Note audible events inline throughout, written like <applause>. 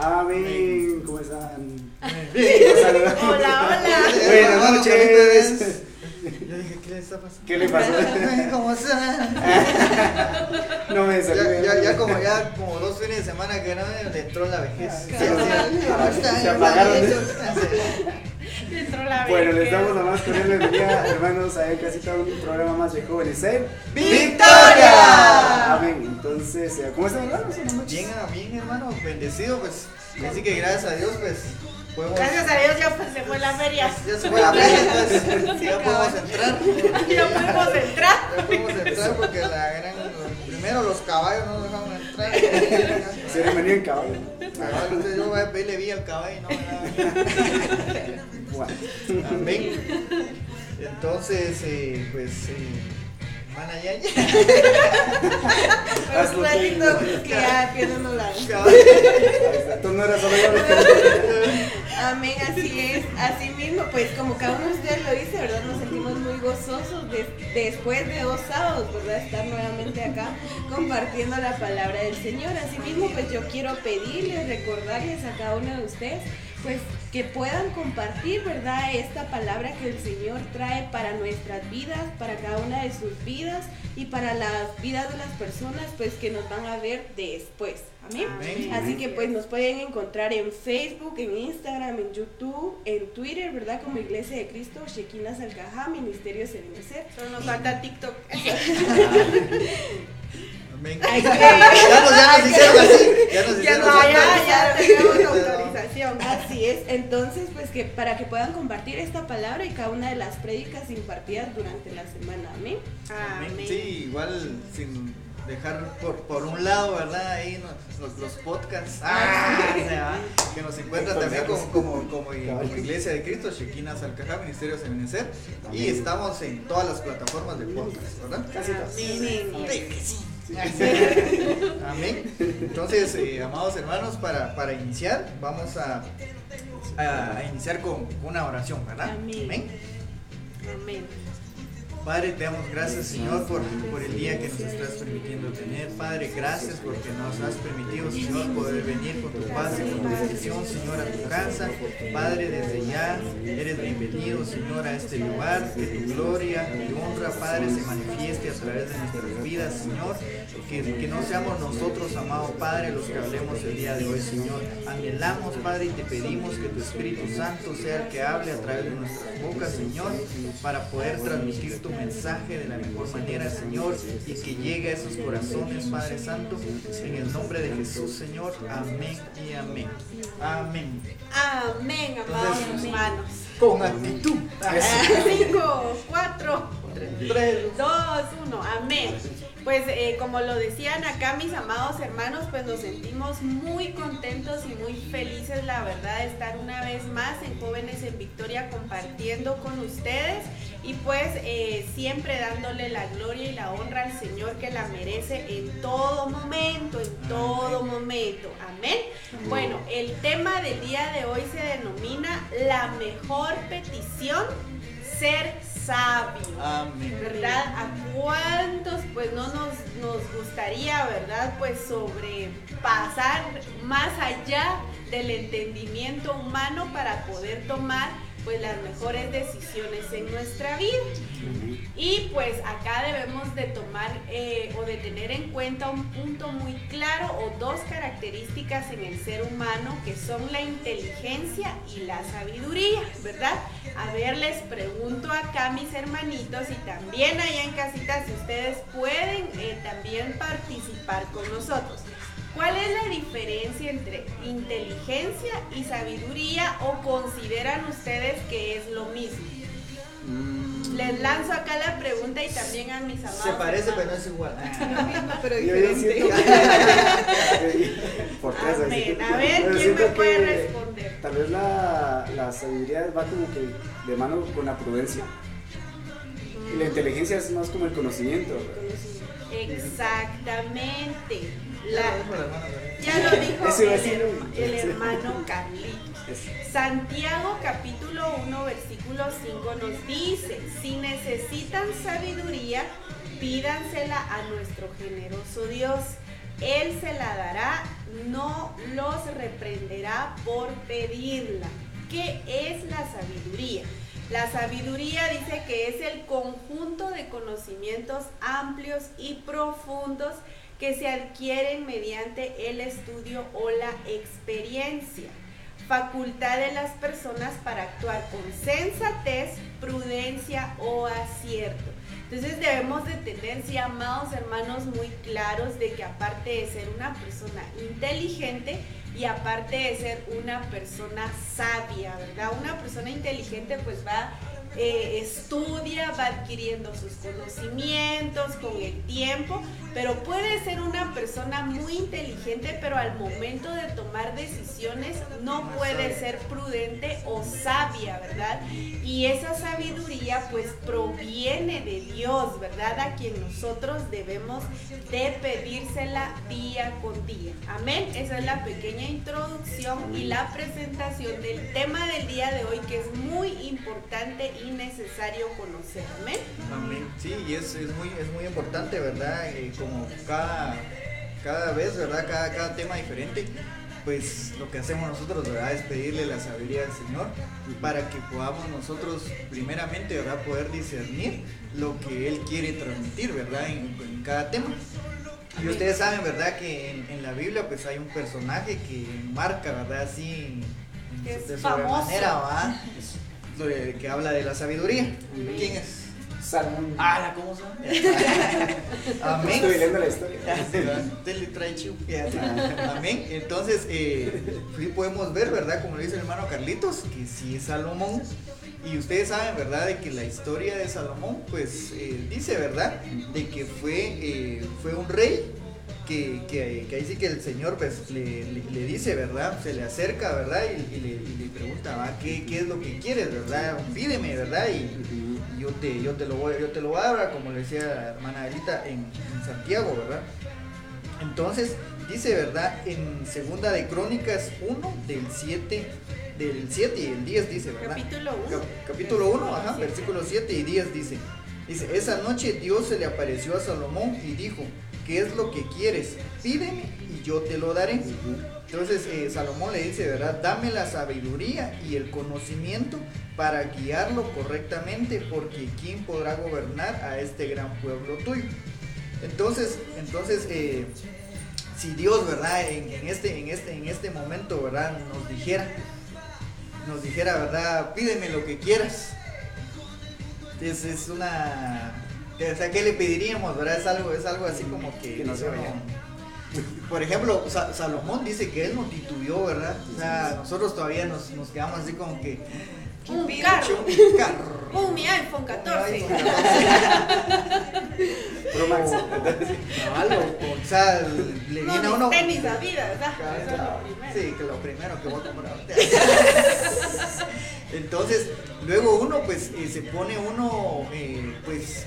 Amén. ¿Cómo están? Hola, hola. Buenas noches. <laughs> Yo dije, ¿qué le está pasando? ¿Qué le pasó? ¿Cómo está? <laughs> No me salió. Ya, ya, ya como ya como dos fines de semana que no le entró la vejez. Sí, sí. Ah, ¿Cómo está, se apagaron. hermanito? Entró la <laughs> Bueno, les damos la más cordial bienvenida, hermanos, a en casita un programa más de jóvenes en ¡Victoria! Amén. Entonces, eh, ¿cómo están, hermanos? Bien, bien, hermano, bendecido, pues. Así que gracias a Dios, pues, podemos. Gracias a Dios ya pues, se fue la feria. Ya se fue la feria, entonces <laughs> <laughs> ya podemos entrar. Ya pudimos entrar. Ya podemos entrar porque la gran. Primero los caballos no nos dejaron entrar. <laughs> Ceremonia en caballo. Cabal, entonces yo voy a pedirle vía al caballo, no, nada. Bueno. Amén. Entonces, eh, pues, eh, van allá clarito bien. que ya tienen la. Tú no eras solo yo, Amén, así es. Así mismo, pues como cada uno de ustedes lo dice, ¿verdad? Nos sentimos muy gozosos de- después de dos sábados, ¿verdad? Estar nuevamente acá compartiendo la palabra del Señor. Así mismo, pues yo quiero pedirles, recordarles a cada uno de ustedes, pues que puedan compartir, ¿verdad? Esta palabra que el Señor trae para nuestras vidas, para cada una de sus vidas y para las vidas de las personas, pues que nos van a ver después. Amén. Amén. Así que pues nos pueden encontrar en Facebook, en Instagram, en YouTube, en Twitter, ¿verdad? Como Iglesia de Cristo, Shekina Salcajá, Ministerio Serenecer. Solo nos falta TikTok. <laughs> <laughs> Ya nos, ya nos hicieron así. Ya nos Ya hicieron no, así. ya, ya tenemos autorización. Así es. Entonces, pues que para que puedan compartir esta palabra y cada una de las prédicas impartidas durante la semana. Amén. Amén. Sí, igual sin dejar por, por un lado, ¿verdad? Ahí nos- los, los podcasts. Ah, o sea, que nos encuentran también como, como, como, como Iglesia de Cristo, Shekinah Salcajá, Ministerio de Semenecer. Y estamos en todas las plataformas de podcast, ¿verdad? Casi todas. Amén. Amén. Entonces, eh, amados hermanos, para, para iniciar, vamos a, a, a iniciar con una oración, ¿verdad? Amén. Amén. Padre, te damos gracias, Señor, por, por el día que nos estás permitiendo tener. Padre, gracias porque nos has permitido, Señor, poder venir con tu paz y con tu bendición, Señor, a tu casa. Padre, desde ya eres bienvenido, Señor, a este lugar. Que tu gloria y honra, Padre, se manifieste a través de nuestras vidas, Señor. Que, que no seamos nosotros, amado Padre, los que hablemos el día de hoy, Señor. Anhelamos, Padre, y te pedimos que tu Espíritu Santo sea el que hable a través de nuestras bocas, Señor, para poder transmitir tu mensaje de la mejor manera, Señor, y que llegue a esos corazones, Padre Santo, en el nombre de Jesús, Señor. Amén y amén. Amén. Amén, amados hermanos. Con actitud. Cinco, cuatro, Tres. dos, uno. Amén. Pues eh, como lo decían acá mis amados hermanos, pues nos sentimos muy contentos y muy felices, la verdad, de estar una vez más en Jóvenes en Victoria compartiendo con ustedes y pues eh, siempre dándole la gloria y la honra al Señor que la merece en todo momento, en todo momento. Amén. Bueno, el tema del día de hoy se denomina la mejor petición, ser sabio. Amén. ¿verdad? ¿A cuántos pues no nos, nos gustaría, verdad? Pues sobrepasar más allá del entendimiento humano para poder tomar pues las mejores decisiones en nuestra vida. Y pues acá debemos de tomar eh, o de tener en cuenta un punto muy claro o dos características en el ser humano que son la inteligencia y la sabiduría, ¿verdad? A ver, les pregunto acá mis hermanitos y también allá en casita si ustedes pueden eh, también participar con nosotros. ¿Cuál es la diferencia entre inteligencia y sabiduría o consideran ustedes que es lo mismo? Les lanzo acá la pregunta y también a mis amados. Se parece, pero no es igual. <laughs> pero Yo ya siento <laughs> Por tres. Amén. A ver, ¿quién me puede responder? Tal vez la, la sabiduría va como que de mano con la prudencia. Y la inteligencia es más como el conocimiento. Exactamente. La- Dijo la ya lo dijo el, el hermano Carlitos. Santiago capítulo 1 versículo 5 nos dice, si necesitan sabiduría, pídansela a nuestro generoso Dios Él se la dará, no los reprenderá por pedirla. ¿Qué es la sabiduría? La sabiduría dice que es el conjunto de conocimientos amplios y profundos que se adquieren mediante el estudio o la experiencia. Facultad de las personas para actuar con sensatez, prudencia o acierto. Entonces debemos de tener, sí, amados hermanos, muy claros de que aparte de ser una persona inteligente y aparte de ser una persona sabia, ¿verdad? Una persona inteligente pues va eh, estudia, va adquiriendo sus conocimientos con el tiempo, pero puede ser una persona muy inteligente, pero al momento de tomar decisiones no puede ser prudente o sabia, ¿verdad? Y esa sabiduría pues proviene de Dios, ¿verdad? A quien nosotros debemos de pedírsela día con día. Amén. Esa es la pequeña introducción y la presentación del tema del día de hoy que es muy importante y necesario conocer. Amén. Sí, y es, es, muy, es muy importante, ¿verdad? Eh, como cada, cada vez, ¿verdad? Cada, cada tema diferente pues lo que hacemos nosotros, ¿verdad? Es pedirle la sabiduría al Señor para que podamos nosotros primeramente, ¿verdad? Poder discernir lo que Él quiere transmitir, ¿verdad? En, cada tema. Y ustedes saben, ¿verdad? Que en, la Biblia pues hay un personaje que marca, ¿verdad? Así, de sobremanera, ¿va? <laughs> que habla de la sabiduría. ¿Quién es? Salmón. Ah, ¿cómo son? <laughs> Amén. Estoy leyendo la historia. <laughs> <laughs> Amén. Entonces, eh, podemos ver, ¿verdad? Como lo dice el hermano Carlitos, que sí es Salomón. Y ustedes saben, ¿verdad? De que la historia de Salomón, pues eh, dice, ¿verdad? De que fue, eh, fue un rey que, que, ahí sí que el Señor pues, le, le, dice, ¿verdad? Se le acerca, ¿verdad? Y, le, le, pregunta, ¿Qué, ¿Qué, es lo que quieres, ¿verdad? Pídeme, ¿verdad? Y, yo, te, yo, te lo voy, yo te lo voy a dar, como le decía la hermana Elita en, en Santiago, ¿verdad? Entonces, dice, ¿verdad? En segunda de Crónicas 1, del 7, del 7 y el 10 dice, ¿verdad? Capítulo 1. capítulo 1, ajá, versículo 7 y 10 dice. Dice, esa noche Dios se le apareció a Salomón y dijo, ¿qué es lo que quieres? Pídeme y yo te lo daré. Entonces eh, Salomón le dice, ¿verdad? Dame la sabiduría y el conocimiento para guiarlo correctamente, porque ¿quién podrá gobernar a este gran pueblo tuyo? Entonces, entonces eh, si Dios, ¿verdad? En, este, en, este, en este momento, ¿verdad? Nos dijera, nos dijera, ¿verdad? Pídeme lo que quieras. Es, es una o sea, ¿qué le pediríamos? ¿verdad? Es algo, es algo así como que, no se Por ejemplo, Salomón dice que él no titubeó, ¿verdad? O sea, nosotros todavía nos, nos quedamos así como que. Un carro. Un carro. Un mi iPhone 14. <laughs> Pro Max. algo, o sea, le viene a uno. tenis a vida, ¿verdad? Sí, que lo primero que voy a comprar. <laughs> Entonces, luego uno, pues, eh, se pone uno, eh, pues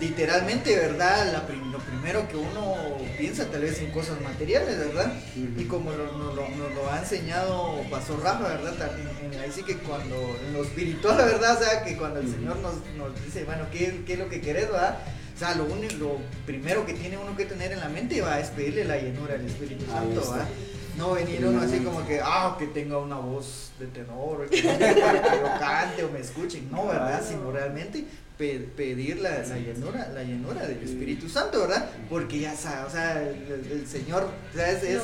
literalmente, ¿verdad? lo primero que uno piensa tal vez en cosas materiales, ¿verdad? Y como nos, lo, ha enseñado Pastor Rafa, ¿verdad? También, ahí sí que cuando, en lo espiritual, ¿verdad? O sea, que cuando el Señor nos, dice, bueno, ¿qué, ¿qué, es lo que querés, ¿verdad? O sea, lo, único, lo primero que tiene uno que tener en la mente va es pedirle la llenura al Espíritu Santo, ¿verdad? No venir uno así como que, ah, que tenga una voz de tenor, que, que yo cante o me escuchen, no, ¿verdad? Sino realmente pedir la, la, llenura, la llenura del Espíritu Santo, ¿verdad? Porque ya sabe, o sea, el, Señor, es,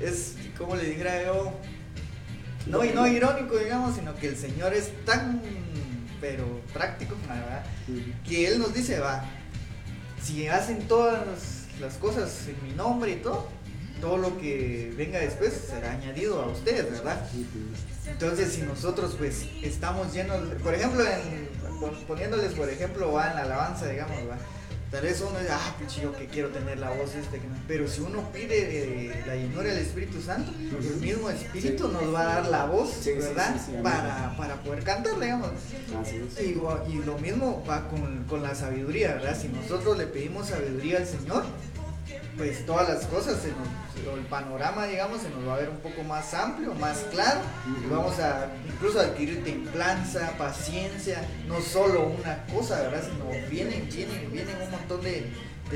es, como le dijera yo, no, y no irónico, digamos, sino que el Señor es tan, pero práctico, ¿verdad? Que Él nos dice, va, si hacen todas las cosas en mi nombre y todo, todo lo que venga después será añadido a ustedes, ¿verdad? Entonces, si nosotros pues estamos llenos, por ejemplo, en poniéndoles, por ejemplo, va en la alabanza, digamos, va. Tal vez uno dice, ah, pues yo que quiero tener la voz este. Pero si uno pide eh, la llenura del Espíritu Santo, el mismo Espíritu nos va a dar la voz, ¿verdad? para, para, poder cantar, digamos. Y, y, lo mismo va con, con la sabiduría, ¿verdad? Si nosotros le pedimos sabiduría al Señor, pues todas las cosas, el panorama, digamos, se nos va a ver un poco más amplio, más claro, y vamos a incluso adquirir templanza, paciencia, no solo una cosa, ¿verdad? Sino vienen, vienen, vienen un montón de,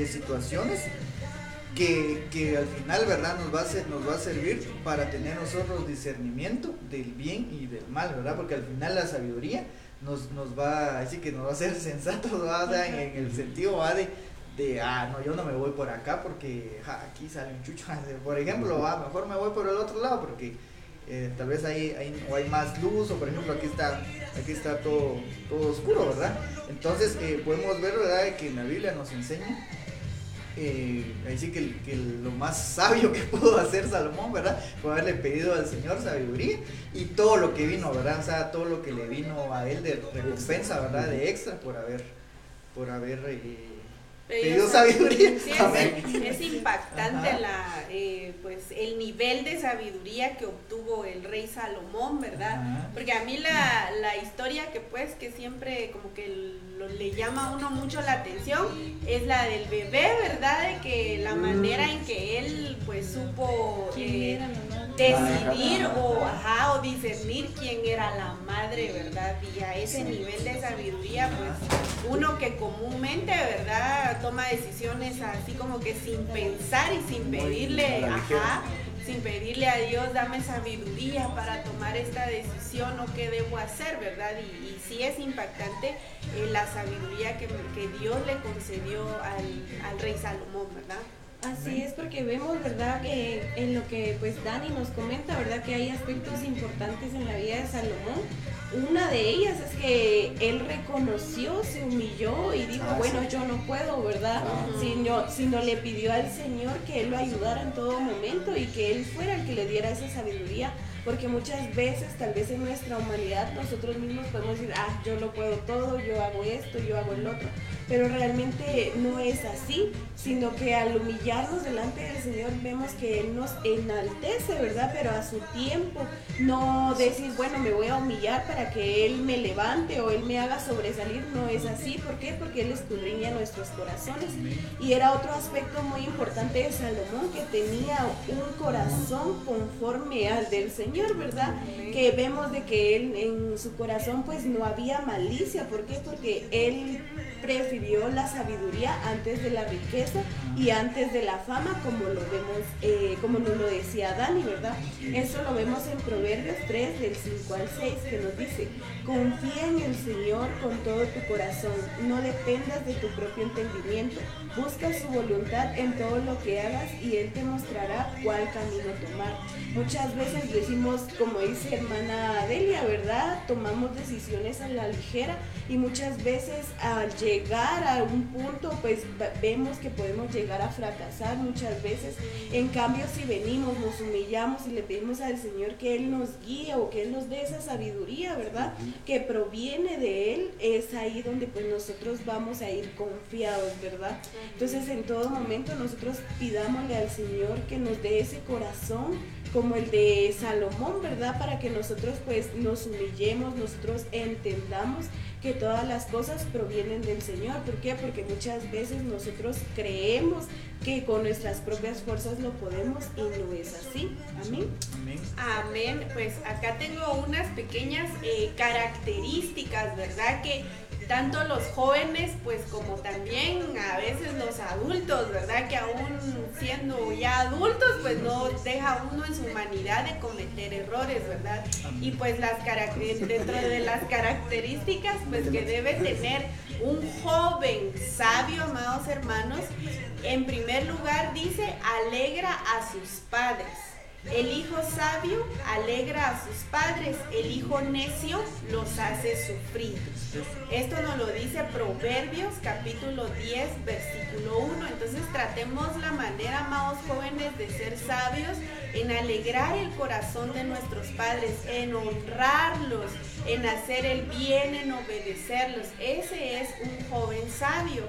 situaciones que, que, al final, ¿verdad? Nos va, a ser, nos va a servir para tener nosotros discernimiento del bien y del mal, ¿verdad? Porque al final la sabiduría nos, nos va, así que nos va a hacer <laughs> sensatos, ¿verdad? en, el sentido, ¿va? De, de, ah, no, yo no me voy por acá porque aquí sale un chucho, <laughs> por ejemplo, va, mejor me voy por el otro lado porque eh, tal vez hay, hay, o hay más luz, o por ejemplo aquí está, aquí está todo, todo oscuro, ¿verdad? Entonces eh, podemos ver, ¿verdad?, que en la Biblia nos enseña eh, así que, que, lo más sabio que <laughs> pudo hacer Salomón, ¿verdad? Fue haberle pedido al Señor sabiduría y todo lo que vino, ¿verdad? O sea, todo lo que le vino a él de recompensa, ¿verdad? De extra por haber, por haber eh, pedido sabiduría. es, impactante la, eh, pues, el nivel de sabiduría que obtuvo el rey Salomón, ¿verdad? Porque a mí la, la, historia que pues que siempre como que le llama a uno mucho la atención es la del bebé, ¿verdad? De que la manera en que él pues supo eh, decidir o, ajá, o discernir quién era la madre, ¿verdad? Y a ese nivel de sabiduría, pues uno que comúnmente, ¿verdad? Toma decisiones así como que sin pensar y sin pedirle, ajá, sin pedirle a Dios, dame sabiduría para tomar esta decisión o qué debo hacer, ¿verdad? Y, y sí es impactante eh, la sabiduría que, que, Dios le concedió al, al rey Salomón, ¿verdad? Así es porque vemos, ¿verdad? Que en lo que pues Dani nos comenta, ¿verdad? Que hay aspectos importantes en la vida de Salomón. Una de ellas es que él reconoció, se humilló y dijo, ah, bueno, yo no puedo, ¿verdad? Sino, sino le pidió al Señor que él lo ayudara en todo momento y que él fuera el que le diera esa sabiduría porque muchas veces tal vez en nuestra humanidad nosotros mismos podemos decir, ah, yo lo puedo todo, yo hago esto, yo hago el otro, pero realmente no es así, sino que al humillarnos delante del Señor vemos que Él nos enaltece, ¿verdad? Pero a su tiempo, no decir, bueno, me voy a humillar para que Él me levante o Él me haga sobresalir, no es así, ¿por qué? Porque Él escudriña nuestros corazones. Y era otro aspecto muy importante de Salomón, que tenía un corazón conforme al del Señor ¿verdad? Que vemos de que él en su corazón pues no había malicia. ¿Por qué? Porque él prefirió la sabiduría antes de la riqueza y antes de la fama, como lo vemos, eh, como nos lo decía Dani, ¿verdad? Eso lo vemos en Proverbios 3, del 5 al 6, que nos dice, confía en el Señor con todo tu corazón, no dependas de tu propio entendimiento, busca su voluntad en todo lo que hagas y Él te mostrará cuál camino tomar. Muchas veces decimos, como dice hermana Adelia, ¿verdad? Tomamos decisiones a la ligera y muchas veces al llegar a un punto, pues vemos que podemos llegar a fracasar muchas veces. En cambio, si venimos, nos humillamos y le pedimos al Señor que Él nos guíe o que Él nos dé esa sabiduría, ¿verdad? Que proviene de Él, es ahí donde pues nosotros vamos a ir confiados, ¿verdad? Entonces, en todo momento nosotros pidámosle al Señor que nos dé ese corazón como el de Salomón, ¿verdad? Para que nosotros pues nos humillemos, nosotros entendamos que todas las cosas provienen del Señor. ¿Por qué? Porque muchas veces nosotros creemos que con nuestras propias fuerzas lo podemos y no es así. Amén. Amén. Pues acá tengo unas pequeñas eh, características, ¿verdad? Que tanto los jóvenes pues como también a veces los adultos, ¿verdad? Que aún siendo ya adultos pues no deja uno en su humanidad de cometer errores, ¿verdad? Y pues las dentro de las características pues que debe tener un joven sabio, amados hermanos, en primer lugar dice alegra a sus padres. El hijo sabio alegra a sus padres, el hijo necio los hace sufrir. Esto nos lo dice Proverbios capítulo 10, versículo 1. Entonces tratemos la manera, amados jóvenes, de ser sabios en alegrar el corazón de nuestros padres, en honrarlos, en hacer el bien, en obedecerlos. Ese es un joven sabio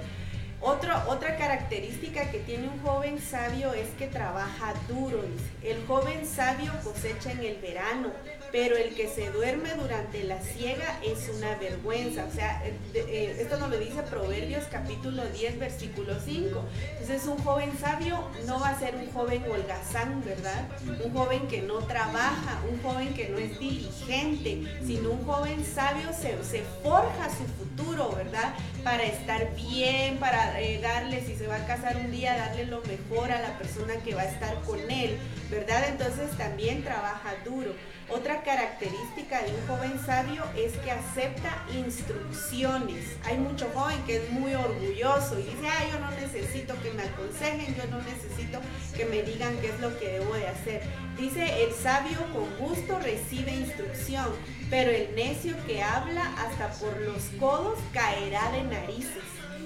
otra característica que tiene un joven sabio es que trabaja duro. El joven sabio cosecha en el verano, pero el que se duerme durante la siega es una vergüenza. O sea, eh, eh, esto nos lo dice Proverbios capítulo 10, versículo 5. Entonces un joven sabio no va a ser un joven holgazán, ¿verdad? Un joven que no trabaja, un joven que no es diligente, sino un joven sabio se, se forja su futuro, ¿verdad? Para estar bien, para eh, darle, si se va a casar un día, darle lo mejor a la persona que va a estar con él, ¿verdad? Entonces también trabaja duro. Otra característica de un joven sabio es que acepta instrucciones. Hay mucho joven que es muy orgulloso y dice, ah, yo no necesito que me aconsejen, yo no necesito que me digan qué es lo que debo de hacer. Dice, el sabio con gusto recibe instrucción, pero el necio que habla hasta por los codos caerá de narices.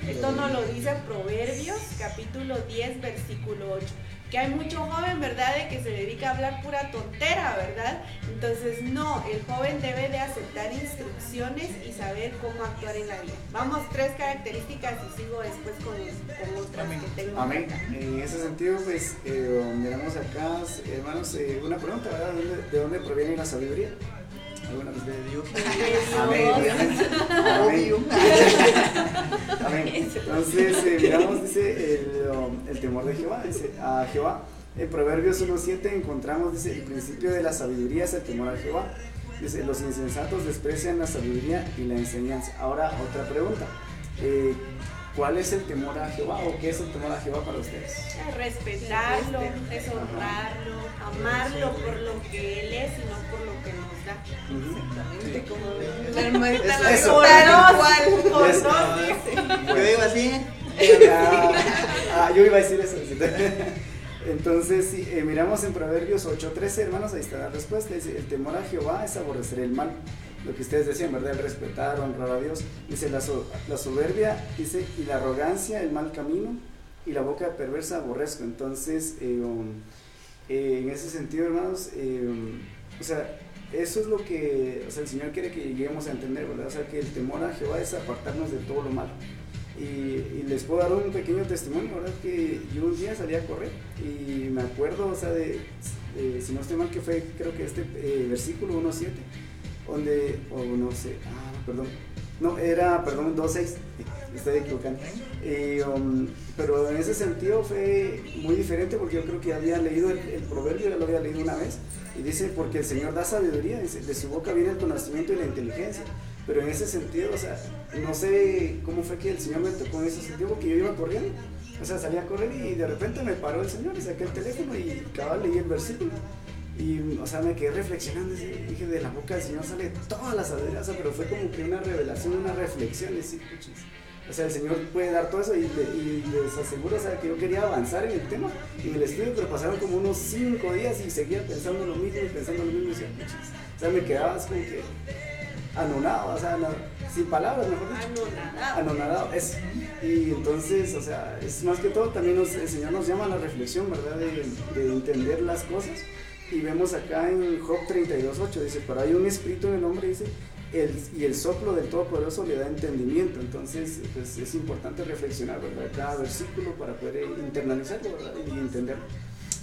Esto nos lo dice Proverbios capítulo 10 versículo 8 que hay mucho joven, ¿verdad?, de que se dedica a hablar pura tontera, ¿verdad? Entonces, no, el joven debe de aceptar instrucciones y saber cómo actuar en la vida. Vamos, tres características y sigo después con, con otras que tengo. Amén. En ese sentido, pues, eh, miramos acá, hermanos, eh, una pregunta, ¿verdad? ¿De dónde proviene la sabiduría? Alguna vez de Dios. Amén. Amén. Entonces, eh, miramos, dice, el, um, el, temor de Jehová, dice, a Jehová. En Proverbios 1.7 encontramos, dice, el principio de la sabiduría es el temor a Jehová. Dice, los insensatos desprecian la sabiduría y la enseñanza. Ahora, otra pregunta. Eh, ¿Cuál es el temor a Jehová o qué es el temor a Jehová para ustedes? Respetarlo, es honrarlo, amarlo por lo que Él es y no por lo que nos da. Exactamente como la hermanita Eso. Yo iba así. Ah, yo iba a decir eso. <laughs> Entonces, si eh, miramos en Proverbios 8:13, hermanos, ahí está la respuesta. Dice, el temor a Jehová es aborrecer el mal lo que ustedes decían, ¿verdad? El respetar, honrar a Dios. Dice la, la soberbia, dice, y la arrogancia, el mal camino, y la boca perversa aborrezco. Entonces, eh, um, eh, en ese sentido, hermanos, eh, um, o sea, eso es lo que o sea, el Señor quiere que lleguemos a entender, ¿verdad? O sea, que el temor a Jehová es apartarnos de todo lo malo. Y, les puedo dar un pequeño testimonio, ¿verdad? Que yo un día salí a correr y me acuerdo, o sea, de, si no estoy mal, que fue, creo que este versículo 1.7 donde, o no sé, ah, perdón, no, era, perdón, 2.6, <laughs> estoy equivocando. Um, pero en ese sentido fue muy diferente porque yo creo que había leído el, proverbio, ya lo había leído una vez, y dice, porque el Señor da sabiduría, de su boca viene el conocimiento y la inteligencia. Pero en ese sentido, o sea, no sé cómo fue que el Señor me tocó en ese sentido, porque yo iba corriendo, o sea, salí a correr y de repente me paró el Señor y saqué el teléfono y cabal leí el versículo. Y, o sea, me quedé reflexionando, dije, de la boca del Señor sale toda la sabiduría, pero fue como que una revelación, una reflexión, decir, o sea, el Señor puede dar todo eso y, les aseguro, o sea, que yo quería avanzar en el tema, en el estudio, pero pasaron como unos cinco días y seguía pensando lo mismo y pensando lo mismo, y decía, o sea, me quedaba como que anonado, o sea, sin palabras, mejor dicho. Anonadado. Anonadado, es. Y entonces, o sea, es más que todo, también el Señor nos llama a la reflexión, ¿verdad? De, de entender las cosas y vemos acá en Job 32.8, dice, pero hay un espíritu en el hombre, dice, el, y el soplo del Todopoderoso le da entendimiento. Entonces, pues es importante reflexionar, ¿verdad? Cada versículo para poder internalizarlo, ¿verdad? Y entenderlo.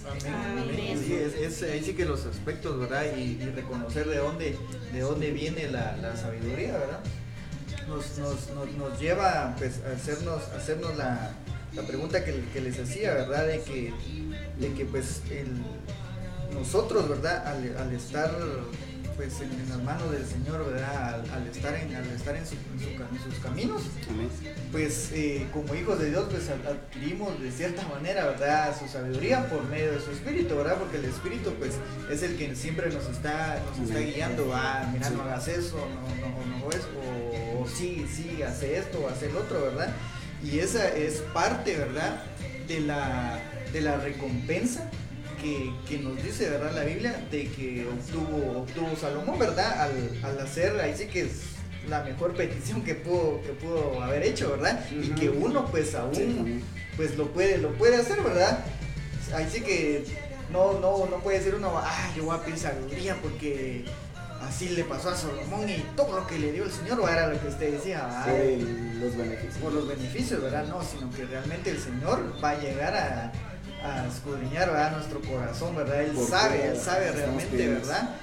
Amén. Sí, es, ahí sí que los aspectos, ¿verdad? Y, reconocer de dónde, de dónde viene la, la sabiduría, ¿verdad? Nos, nos, nos, nos, lleva pues, a hacernos, hacernos la, la pregunta que, que, les hacía, ¿verdad? De que, de que pues el, nosotros, ¿verdad? Al, estar pues en, las manos del Señor, ¿verdad? Al, estar en, al estar en, sus caminos, pues eh, como hijos de Dios, pues adquirimos de cierta manera, ¿verdad? Su sabiduría por medio de su espíritu, ¿verdad? Porque el espíritu, pues, es el que siempre nos está, nos está guiando, a mira, no hagas eso, no, no, no es, o, o, sí, sí, hace esto, o hace el otro, ¿verdad? Y esa es parte, ¿verdad? De la, de la recompensa que, nos dice, ¿verdad? La Biblia de que obtuvo, obtuvo Salomón, ¿verdad? Al, hacer, ahí sí que es la mejor petición que pudo, que pudo haber hecho, ¿verdad? Y que uno pues aún pues lo puede, lo puede hacer, ¿verdad? Ahí sí que no, no, no puede ser uno, ah, yo voy a pedir sabiduría porque así le pasó a Salomón y todo lo que le dio el Señor, o era lo que usted decía, los beneficios. Por los beneficios, ¿verdad? No, sino que realmente el Señor va a llegar a, a escudriñar ¿verdad? nuestro corazón, ¿verdad? Él sabe, él sabe realmente, ¿verdad?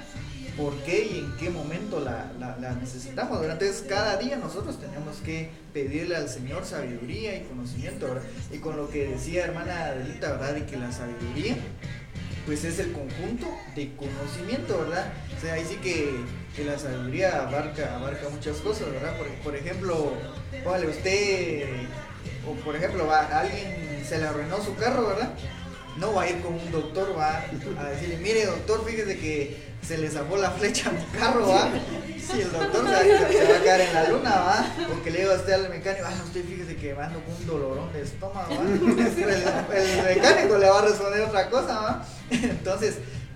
por qué y en qué momento la, necesitamos. Entonces cada día nosotros tenemos que pedirle al Señor sabiduría y conocimiento. ¿verdad? Y con lo que decía hermana Adelita, ¿verdad? De que la sabiduría pues es el conjunto de conocimiento, ¿verdad? O sea, ahí sí que, la sabiduría abarca, abarca muchas cosas, ¿verdad? Por, por ejemplo, vale, usted, o por ejemplo, a alguien se le arruinó su carro, ¿verdad? No va a ir con un doctor, va a decirle, mire doctor, fíjese que se le zafó la flecha a mi carro, ¿va? Si el doctor se, va a quedar en la luna, ¿va? Porque le digo a usted al mecánico, ah, usted fíjese que ando con un dolorón de estómago, ¿va? <laughs> El, el mecánico le va a responder otra cosa, ¿va? <laughs> Entonces,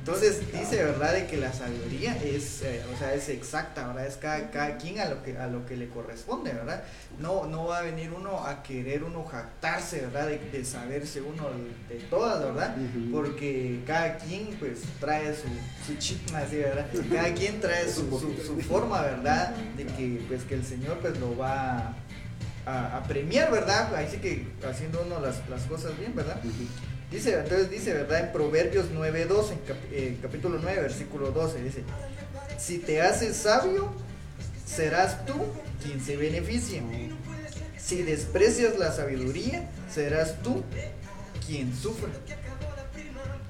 entonces dice, ¿verdad? De que la sabiduría es, eh, o sea, es exacta, ¿verdad? Es cada, quien a lo, que, a lo que le corresponde, ¿verdad? No, no va a venir uno a querer uno jactarse, ¿verdad? De, saberse uno de todas, ¿verdad? Porque cada quien pues trae su, su chip ¿verdad? Cada quien trae su, su, forma, ¿verdad? De que pues que el Señor pues lo va a, premiar, ¿verdad? Ahí sí que haciendo uno las, las cosas bien, ¿verdad? Dice, entonces dice, ¿verdad? En Proverbios 9.12, en capítulo 9, versículo 12, dice, si te haces sabio, serás tú quien se beneficie. Si desprecias la sabiduría, serás tú quien sufre.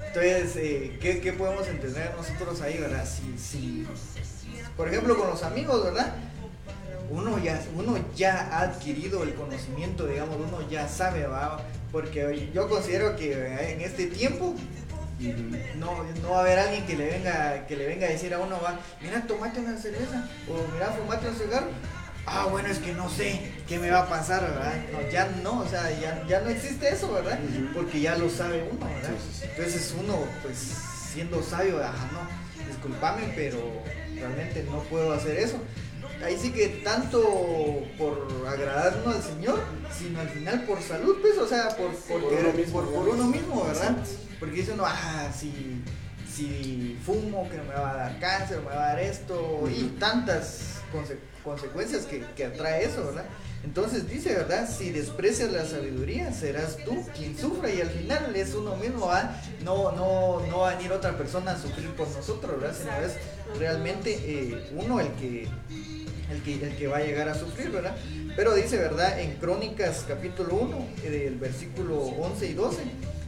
Entonces, eh, ¿qué, podemos entender nosotros ahí, verdad? Si, si, por ejemplo, con los amigos, ¿verdad? Uno ya, uno ya ha adquirido el conocimiento, digamos, uno ya sabe, ¿va? Porque yo considero que en este tiempo no, no va a haber alguien que le venga que le venga a decir a uno, va, mira, tomate una cerveza o mira, fumate un cigarro. Ah, bueno, es que no sé qué me va a pasar, ¿verdad? No, ya no, o sea, ya, ya no existe eso, ¿verdad? Porque ya lo sabe uno, ¿verdad? Entonces uno, pues, siendo sabio, ajá, no, discúlpame, pero realmente no puedo hacer eso ahí sí que tanto por agradarnos al Señor, sino al final por salud, pues, o sea, por, por, uno, mismo, ¿verdad? Porque dice uno, ah, si, si fumo, que me va a dar cáncer, me va a dar esto, y tantas consecuencias que, que atrae eso, ¿verdad? Entonces dice, ¿verdad? Si desprecias la sabiduría, serás tú quien sufra y al final es uno mismo, ¿verdad? No, no, no va a venir otra persona a sufrir por nosotros, ¿verdad? Sino es realmente eh, uno el que el que, el que va a llegar a sufrir, ¿verdad? Pero dice, ¿verdad? En Crónicas capítulo 1, del versículo 11 y 12,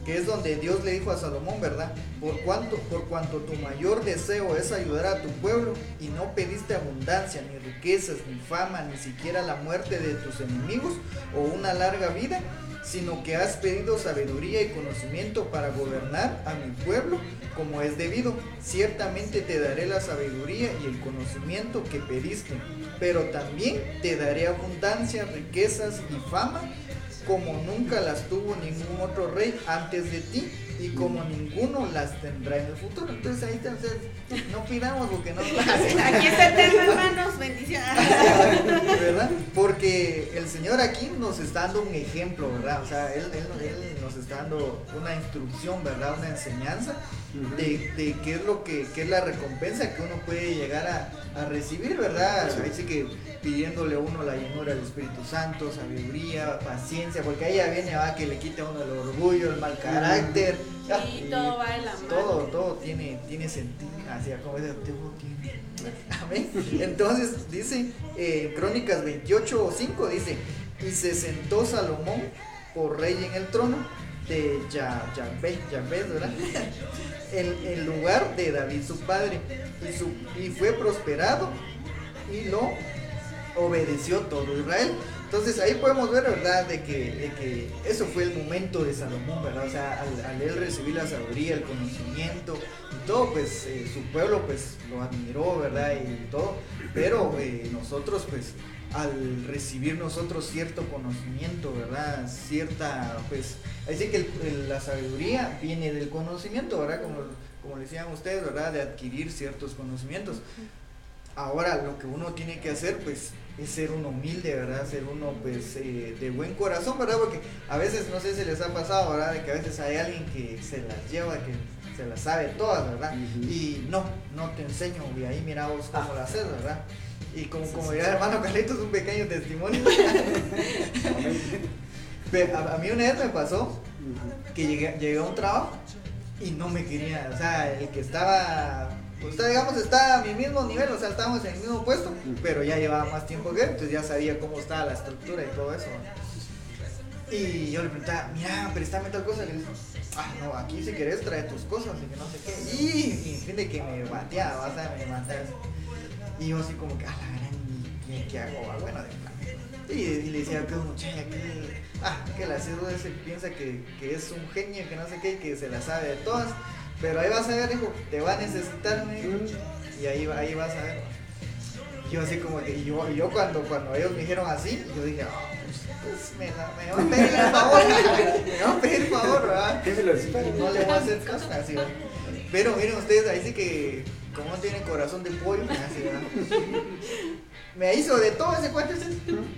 que es donde Dios le dijo a Salomón, ¿verdad? Por cuanto, por cuanto tu mayor deseo es ayudar a tu pueblo y no pediste abundancia, ni riquezas, ni fama, ni siquiera la muerte de tus enemigos o una larga vida, sino que has pedido sabiduría y conocimiento para gobernar a mi pueblo como es debido. Ciertamente te daré la sabiduría y el conocimiento que pediste, pero también te daré abundancia, riquezas y fama como nunca las tuvo ningún otro rey antes de ti y como ninguno las tendrá en el futuro. Entonces ahí entonces, no pidamos porque no <laughs> Aquí está el hermanos, bendiciones. <laughs> ¿Verdad? Porque el Señor aquí nos está dando un ejemplo, ¿verdad? O sea, Él, nos está dando una instrucción, ¿verdad? Una enseñanza de, de, qué es lo que qué es la recompensa que uno puede llegar a, a recibir, ¿verdad? Ahí sí que pidiéndole a uno la llenura del Espíritu Santo, sabiduría, paciencia, porque ahí ya viene va que le quite a uno el orgullo, el mal carácter. Sí, todo va en la mano. Todo, todo tiene, tiene sentido, así como es tiene. Amén. Entonces dice, eh, Crónicas 28 5 dice, y se sentó Salomón por rey en el trono de Yahvé, ¿verdad? <laughs> en, el lugar de David su padre, y, su, y fue prosperado y lo obedeció todo Israel. Entonces ahí podemos ver, ¿verdad?, de que, que eso fue el momento de Salomón, ¿verdad? O sea, al, él recibir la sabiduría, el conocimiento y todo, pues eh, su pueblo pues lo admiró, ¿verdad? Y todo. Pero eh, nosotros pues al recibir nosotros cierto conocimiento, ¿verdad? Cierta, pues, así que la sabiduría viene del conocimiento, ¿verdad? Como, como decían ustedes, ¿verdad? De adquirir ciertos conocimientos. Ahora lo que uno tiene que hacer, pues, es ser uno humilde, ¿verdad? Ser uno, pues, eh, de buen corazón, ¿verdad? Porque a veces, no sé si les ha pasado, ¿verdad? De que a veces hay alguien que se las lleva, que se las sabe todas, ¿verdad? Y no, no te enseño, y ahí mira vos cómo ah. las haces, ¿verdad? Y como, como dirá el hermano Carlitos, un pequeño testimonio. <laughs> a, a, mí una vez me pasó que llegué, llegué a un trabajo y no me quería, o sea, el que estaba Usted, digamos, está a mi mismo nivel, o sea, estábamos en el mismo puesto, pero ya llevaba más tiempo que él, entonces ya sabía cómo estaba la estructura y todo eso. Y yo le preguntaba, mira, préstame tal cosa. Le ah, no, aquí si querés trae tus cosas y que no sé qué. Y, y fin de que me bateaba, o sea, me mataba. Y yo así como que, ah, la gran, ¿qué hago? Bueno, de y, y, le decía, que muchacha, que, ah, que la cédula ese piensa que, que, es un genio, que no sé qué, que se la sabe de todas. Pero ahí vas a ver, dijo, te va a necesitar, y ahí, ahí vas a ver. Yo así como que, y yo, yo cuando, cuando ellos me dijeron así, yo dije, ah, pues me, me va a pedir el favor, <laughs> me va a pedir el favor, ¿verdad? No le voy a hacer caso, así, ¿verdad? Pero miren ustedes, ahí sí que, como tiene corazón de pollo, así, ¿verdad? Me hizo de todo ese cuento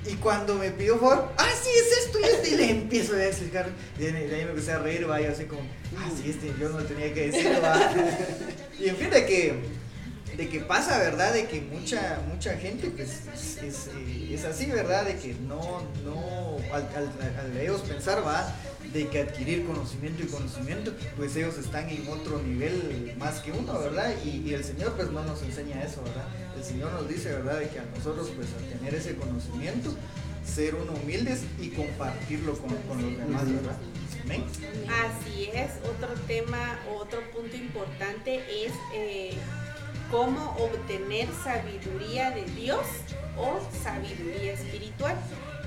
y cuando me pidió favor, ah, sí, es esto y esto, y le empiezo a explicar. Y de ahí me empecé a reír, va, yo así como, ah, sí, este, yo no tenía que decirlo. <laughs> Y en fin, de que de que pasa, ¿verdad? De que mucha mucha gente pues es, es, así, ¿verdad? De que no, no, al, al, ellos pensar, va, de que adquirir conocimiento y conocimiento, pues ellos están en otro nivel más que uno, ¿verdad? Y, el Señor pues no nos enseña eso, ¿verdad? El Señor nos dice, ¿verdad? De que a nosotros pues al tener ese conocimiento, ser uno humildes y compartirlo con, con los demás, ¿verdad? ¿Amén? Así es, otro tema, otro punto importante es... Eh, cómo obtener sabiduría de Dios o sabiduría espiritual.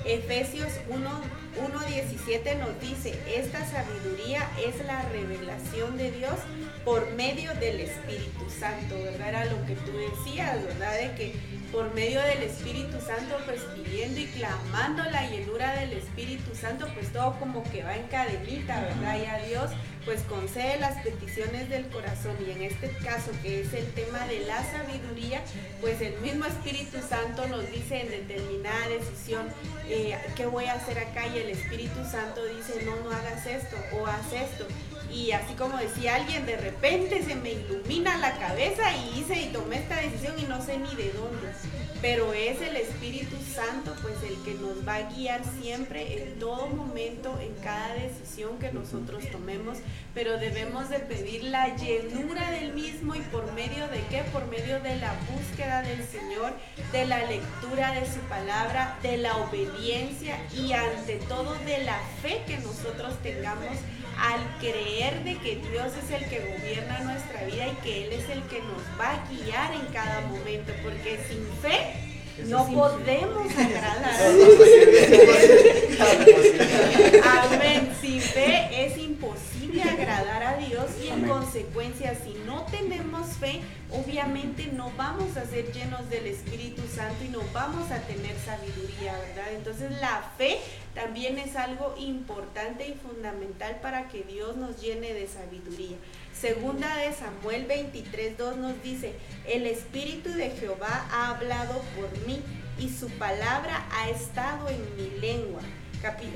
Efesios 1.17 nos dice, esta sabiduría es la revelación de Dios por medio del Espíritu Santo, ¿verdad? Era lo que tú decías, ¿verdad? De que por medio del Espíritu Santo, pues pidiendo y clamando la llenura del Espíritu Santo, pues todo como que va en cadenita, ¿verdad? Y a Dios pues concede las peticiones del corazón y en este caso que es el tema de la sabiduría, pues el mismo Espíritu Santo nos dice en determinada decisión eh, qué voy a hacer acá y el Espíritu Santo dice no, no hagas esto o haz esto. Y así como decía alguien, de repente se me ilumina la cabeza y hice y tomé esta decisión y no sé ni de dónde pero es el Espíritu Santo pues el que nos va a guiar siempre en todo momento, en cada decisión que nosotros tomemos, pero debemos de pedir la llenura del mismo y por medio de qué? Por medio de la búsqueda del Señor, de la lectura de su palabra, de la obediencia y ante todo de la fe que nosotros tengamos al creer de que Dios es el que gobierna nuestra vida y que Él es el que nos va a guiar en cada momento, porque sin fe no podemos agradar a Dios. Amén. Sin fe es imposible agradar a Dios y en consecuencia si no tenemos fe, obviamente no vamos a ser llenos del Espíritu Santo y no vamos a tener sabiduría, ¿verdad? Entonces la fe también es algo importante y fundamental para que Dios nos llene de sabiduría. Segunda de Samuel 23.2 nos dice, el Espíritu de Jehová ha hablado por mí y su palabra ha estado en mi lengua.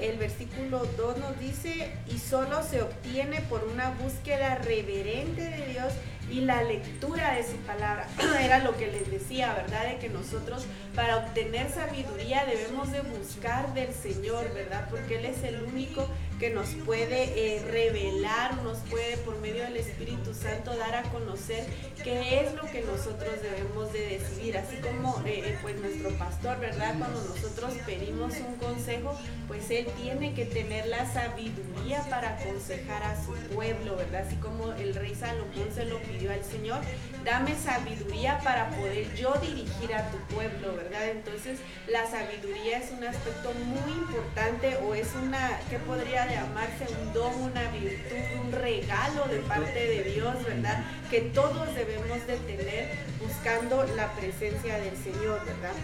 El versículo 2 nos dice, y solo se obtiene por una búsqueda reverente de Dios y la lectura de su palabra. <clears throat> Era lo que les decía, ¿verdad? De que nosotros para obtener sabiduría debemos de buscar del Señor, ¿verdad? Porque Él es el único que nos puede eh, revelar, nos puede por medio del Espíritu Santo dar a conocer qué es lo que nosotros debemos de decidir. Así como eh, eh, pues nuestro pastor, ¿verdad? Cuando nosotros pedimos un consejo, pues Él tiene que tener la sabiduría para aconsejar a su pueblo, ¿verdad? Así como el rey Salomón se lo pidió al Señor, dame sabiduría para poder yo dirigir a tu pueblo, ¿verdad? Entonces la sabiduría es un aspecto muy importante o es una, ¿qué podría llamarse? Un don, una virtud, un regalo de parte de Dios, ¿verdad? Que todos debemos de tener buscando la presencia del Señor, ¿verdad?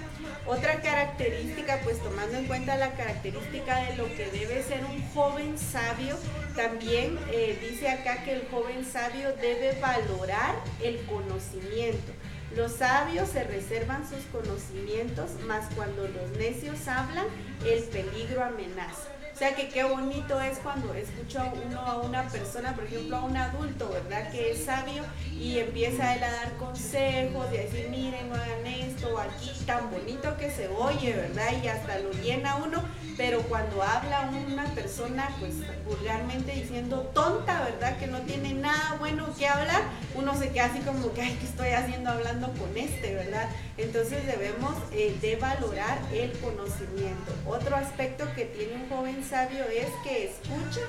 Otra característica, pues tomando en cuenta la característica de lo que debe ser un joven sabio, también eh, dice acá que el joven sabio debe valorar el conocimiento. Los sabios se reservan sus conocimientos, mas cuando los necios hablan, el peligro amenaza. O sea que qué bonito es cuando escucho uno a una persona, por ejemplo a un adulto, ¿verdad? Que es sabio y empieza él a dar consejos y a decir, miren, no hagan esto, aquí tan bonito que se oye, ¿verdad? Y hasta lo llena uno, pero cuando habla una persona, pues vulgarmente diciendo tonta, ¿verdad? Que no tiene nada bueno que hablar, uno se queda así como que, ay, ¿qué estoy haciendo hablando con este, ¿verdad? Entonces debemos eh, de valorar el conocimiento. Otro aspecto que tiene un joven sabio es que escucha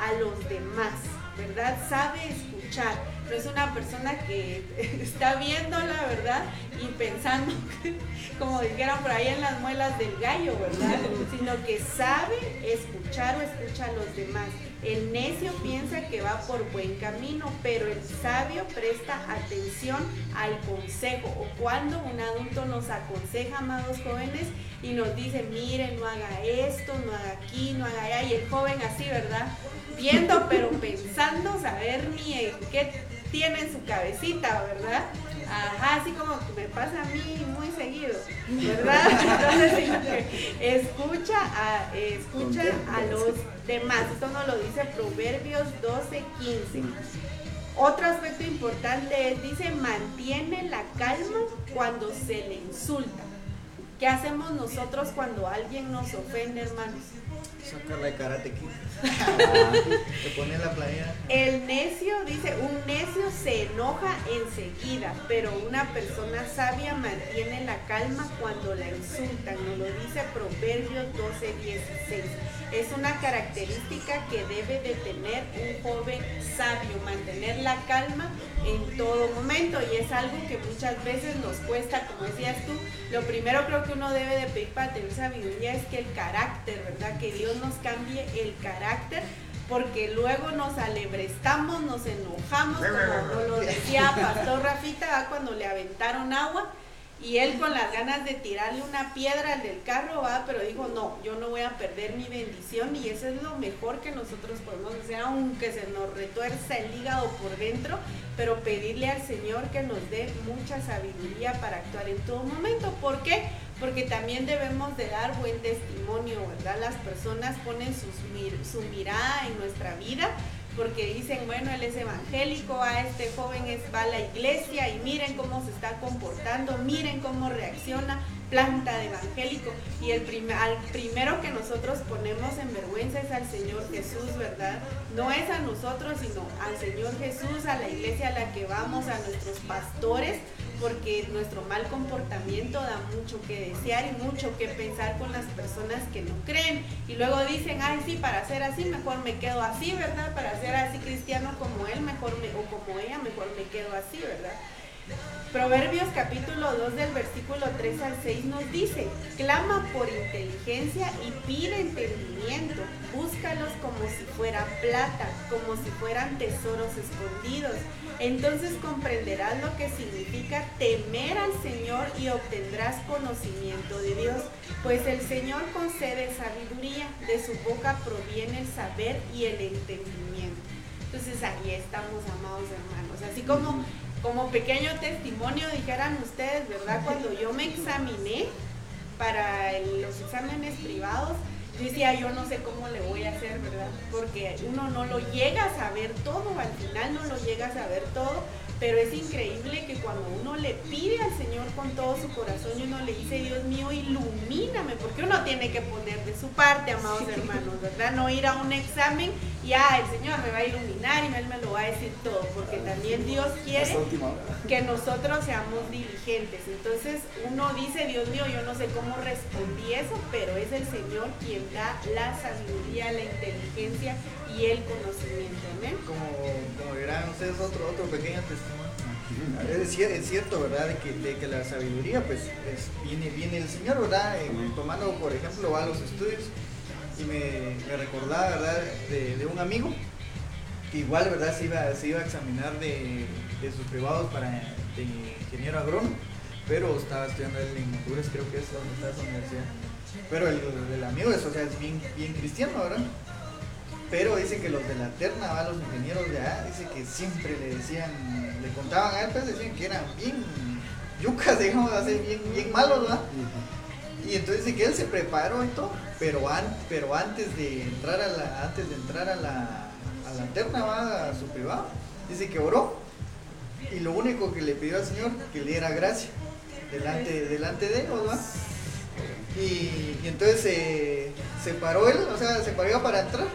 a los demás, ¿verdad? Sabe escuchar. No es una persona que <laughs> está viendo la verdad y pensando, <laughs> como dijeron por ahí en las muelas del gallo, ¿verdad? Sino que sabe escuchar o escucha a los demás. El necio piensa que va por buen camino, pero el sabio presta atención al consejo. O cuando un adulto nos aconseja, amados jóvenes, y nos dice, miren, no haga esto, no haga aquí, no haga allá. Y el joven así, ¿verdad? Viendo, pero pensando, saber ni en qué tiene en su cabecita, ¿verdad? Ajá, así como me pasa a mí muy seguido, <laughs> ¿verdad? Entonces, escucha a, escucha a los demás. Esto nos lo dice Proverbios 12, 15. Otro aspecto importante es, dice, mantiene la calma cuando se le insulta. ¿Qué hacemos nosotros cuando alguien nos ofende, hermanos? Sacarla de karate kid. <laughs> Te pone la playa. El necio, dice, un necio se enoja enseguida, pero una persona sabia mantiene la calma cuando la insultan. Nos lo dice Proverbios 12, 16. Es una característica que debe de tener un joven sabio, mantener la calma en todo momento. Y es algo que muchas veces nos cuesta, como decías tú, lo primero creo que uno debe de pedir para tener sabiduría es que el carácter, ¿verdad? Que Dios nos cambie el carácter porque luego nos alebrestamos, nos enojamos, como lo decía <laughs> Pastor Rafita cuando le aventaron agua y él con las ganas de tirarle una piedra al del carro, va, pero dijo, no, yo no voy a perder mi bendición y eso es lo mejor que nosotros podemos hacer, aunque se nos retuerza el hígado por dentro, pero pedirle al Señor que nos dé mucha sabiduría para actuar en todo momento. ¿Por qué? Porque también debemos de dar buen testimonio, ¿verdad? Las personas ponen su mirada en nuestra vida porque dicen, bueno, él es evangélico, a este joven es, va a la iglesia y miren cómo se está comportando, miren cómo reacciona, planta de evangélico. Y el al primero que nosotros ponemos en vergüenza es al Señor Jesús, ¿verdad? No es a nosotros, sino al Señor Jesús, a la iglesia a la que vamos, a nuestros pastores, porque nuestro mal comportamiento da mucho que desear y mucho que pensar con las personas que no creen. Y luego dicen, ay, sí, para ser así, mejor me quedo así, ¿verdad? Para ser así cristiano como él, mejor me, o como ella, mejor me quedo así, ¿verdad? Proverbios capítulo 2 del versículo 3 al 6 nos dice, clama por inteligencia y pide entendimiento, búscalos como si fuera plata, como si fueran tesoros escondidos. Entonces comprenderás lo que significa temer al Señor y obtendrás conocimiento de Dios, pues el Señor concede sabiduría, de su boca proviene el saber y el entendimiento. Entonces ahí estamos, amados hermanos. Así como como pequeño testimonio, dijeran ustedes, ¿verdad? Cuando yo me examiné para los exámenes privados, yo decía, yo no sé cómo le voy a hacer, ¿verdad? Porque uno no lo llega a saber todo, al final no lo llega a saber todo, pero es increíble que cuando uno le pide al Señor con todo su corazón y uno le dice, Dios mío, ilumíname, porque uno tiene que poner de su parte, amados hermanos, ¿verdad? No ir a un examen y, ah, el Señor me va a iluminar y Él me lo va a decir todo, porque también Dios quiere que nosotros seamos diligentes. Entonces uno dice, Dios mío, yo no sé cómo respondí eso, pero es el Señor quien da la sabiduría, la inteligencia y el conocimiento. Amén. Como, como verán ustedes, otro, otro pequeño testimonio. Es, cierto, ¿verdad? De que, de que la sabiduría, pues, viene, viene el Señor, ¿verdad? tomando, por ejemplo, a los estudios y me, recordaba, ¿verdad? De, un amigo que igual, ¿verdad? Se iba, se iba a examinar de, de sus privados para de ingeniero agrónomo, pero estaba estudiando en Honduras, creo que es donde está esa universidad. Pero el, el, amigo es, o sea, es bien, bien cristiano, ¿verdad? Pero dice que los de la terna, ¿va? los ingenieros de allá, dice que siempre le decían, le contaban a él, pues decían que eran bien yucas, digamos así, bien, bien malos, ¿verdad? Y entonces dice que él se preparó y todo, pero, an, pero antes de entrar a la, antes de entrar a la, a la terna, ¿va? a su privado, dice que oró. Y lo único que le pidió al Señor, que le diera gracia delante, delante de ellos, ¿va? Y, y entonces eh, se paró él, o sea, se paró para entrar.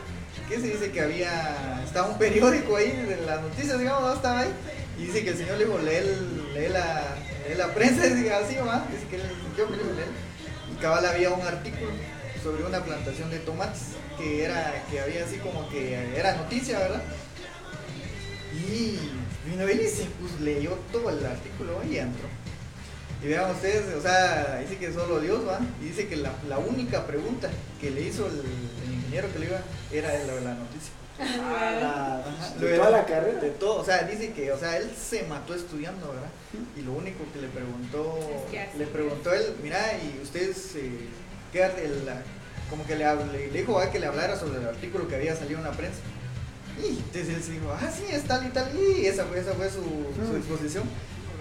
¿Qué se dice que había, estaba un periódico ahí de las noticias, digamos, ¿no? estaba ahí. Y dice que el señor le dijo, lee, lee la, lee la prensa, <laughs> dice así, ¿va? Dice que yo me. Y cabal había un artículo sobre una plantación de tomates, que era, que había así como que era noticia, ¿verdad? Y vino él y pues, leyó todo el artículo y entró. Y vean ustedes, o sea, dice que solo Dios va. Y dice que la, la única pregunta que le hizo el, el ingeniero que le iba era la noticia. Ah, de toda la carrera. De todo, o sea, dice que, o sea, él se mató estudiando, ¿verdad? Y lo único que le preguntó, Es que así le preguntó él, mira, y ustedes, eh, ¿qué el- la- como que le, le dijo ¿verdad? que le hablara sobre el artículo que había salido en la prensa. Y entonces él se dijo, ah, sí, es tal y tal, y esa fue, esa fue su, su exposición.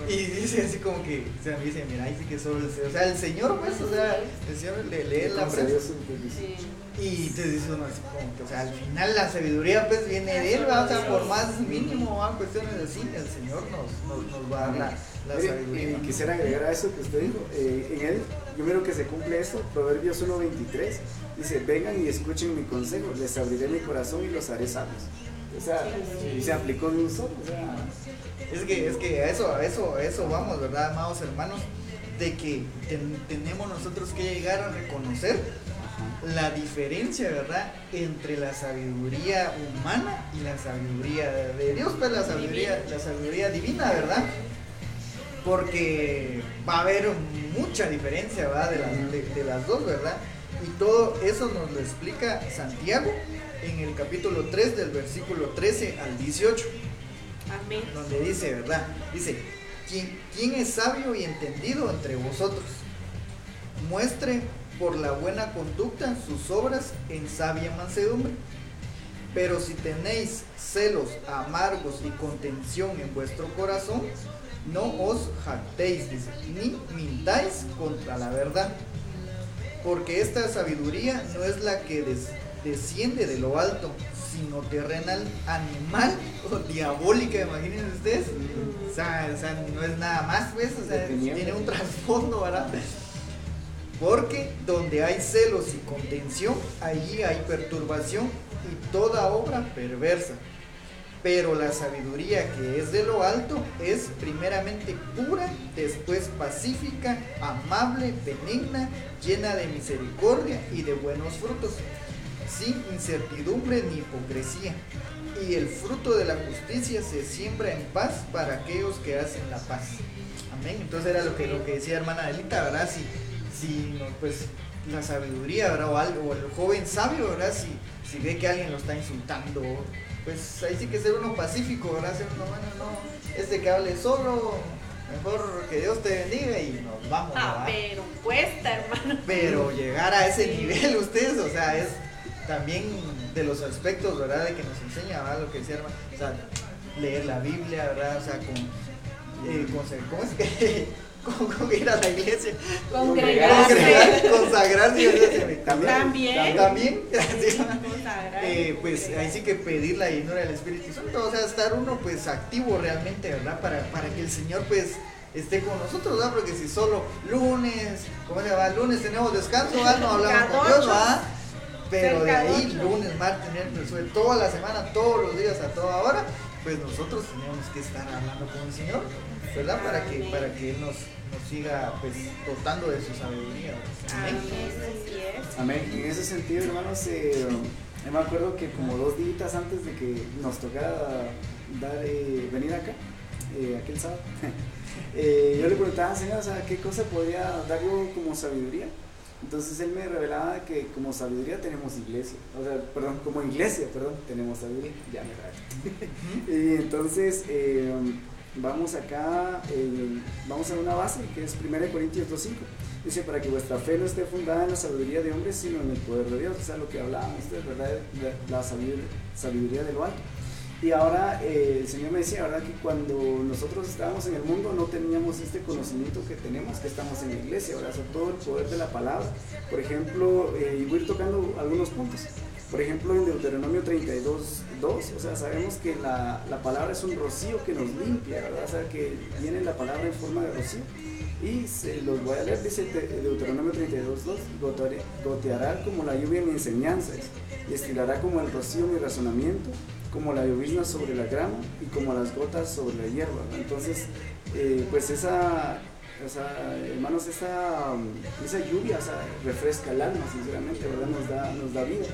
Y dice así como que, o sea, me dice, mira, dice que solo el, o sea, el Señor, pues, o sea, el Señor le lee la prensa. Sí. Y te dice uno así como que, o sea, al final la sabiduría pues viene de él, ¿va? o sea, por más mínimo, ¿va? cuestiones así, el Señor nos, nos, nos va a dar la, sabiduría. y quisiera agregar a eso que usted dijo. eh, en él, yo miro que se cumple esto, Proverbios 1.23, dice, vengan y escuchen mi consejo, les abriré mi corazón y los haré sabios. O sea, y se aplicó en un solo. O sea, Es que, es que a eso, a eso, a eso vamos, ¿verdad, amados hermanos? De que ten- tenemos nosotros que llegar a reconocer la diferencia, ¿verdad? Entre la sabiduría humana y la sabiduría de Dios, pues la sabiduría, la sabiduría divina, ¿verdad? Porque va a haber mucha diferencia, ¿verdad? De las, de- de las dos, ¿verdad? Y todo eso nos lo explica Santiago en el capítulo 3 del versículo 13 al 18 Amén. donde dice, ¿verdad? Dice, ¿quién, quién es sabio y entendido entre vosotros? Muestre por la buena conducta sus obras en sabia mansedumbre. Pero si tenéis celos amargos y contención en vuestro corazón, no os jactéis, dice, ni mintáis contra la verdad. Porque esta sabiduría no es la que des- desciende de lo alto, sino terrenal, animal <laughs> o diabólica, imagínense ustedes. O sea, o sea, no es nada más, pues, o sea, tiene un trasfondo, ¿verdad? Porque donde hay celos y contención, allí hay perturbación y toda obra perversa. Pero la sabiduría que es de lo alto es primeramente pura, después pacífica, amable, benigna, llena de misericordia y de buenos frutos, sin incertidumbre ni hipocresía. Y el fruto de la justicia se siembra en paz para aquellos que hacen la paz. Amén. Entonces era lo que, lo que decía hermana Adelita, ¿verdad? Si, si no, pues la sabiduría, ¿verdad? O, algo, o el joven sabio, ¿verdad? Si, si ve que alguien lo está insultando, pues ahí sí que ser uno pacífico, ¿verdad? Ser uno, bueno, no, este que hable solo, mejor que Dios te bendiga y nos vamos, Ah, ¿verdad? pero cuesta, hermano. Pero llegar a ese Sí. nivel <laughs> ustedes, o sea, es también de los aspectos, ¿verdad? De que nos enseña, ¿verdad? Lo que decía, hermano, o sea, leer la Biblia, ¿verdad? O sea, con, eh, con- ¿cómo es que? <laughs> Con, con ir a la iglesia, Congregarse. congregar, consagrarse, o sea, se me- También. también, <laughs> sí. Eh, pues ahí sí que pedir la llenura del Espíritu Santo, o sea, estar uno pues activo realmente, ¿verdad? Para, para que el Señor pues esté con nosotros, ¿verdad? Porque si solo lunes, ¿cómo se llama? Lunes tenemos descanso, ¿verdad? No hablamos con Dios, ¿verdad? Pero de ahí, lunes, martes, miércoles, jueves, toda la semana, todos los días, a toda hora, pues nosotros tenemos que estar hablando con el Señor, ¿verdad? Para que, para que Él nos, nos siga pues dotando de su sabiduría. Amén. En ese sentido, hermanos, eh, yo me acuerdo que como dos días antes de que nos tocara dar, eh, venir acá, eh, aquel sábado, <laughs> eh, yo le preguntaba al Señor, o sea, ¿qué cosa podría dar yo como sabiduría? Entonces él me revelaba que como sabiduría tenemos iglesia, o sea, perdón, como iglesia, perdón, tenemos sabiduría, ya me. <laughs> Y entonces eh, vamos acá, eh, vamos a una base que es 1 Corintios 2.5. Dice, para que vuestra fe no esté fundada en la sabiduría de hombres, sino en el poder de Dios. O sea, lo que hablábamos, ¿verdad? La, sabiduría, sabiduría de lo alto. Y ahora eh, el Señor me decía, ¿verdad? Que cuando nosotros estábamos en el mundo no teníamos este conocimiento que tenemos, que estamos en la iglesia, ¿verdad? O todo el poder de la palabra. Por ejemplo, eh, y voy a ir tocando algunos puntos. Por ejemplo, en Deuteronomio 32, 2, o sea, sabemos que la, la palabra es un rocío que nos limpia, ¿verdad? O sea, que viene la palabra en forma de rocío. Y se los voy a leer, dice Deuteronomio 32, 2, goteará como la lluvia mi enseñanza, y estilará como el rocío mi razonamiento, como la llovizna sobre la grama y como las gotas sobre la hierba. Entonces, eh, pues esa, hermanos, esa, esa lluvia refresca el alma, sinceramente, ¿verdad? Nos da, nos da vida.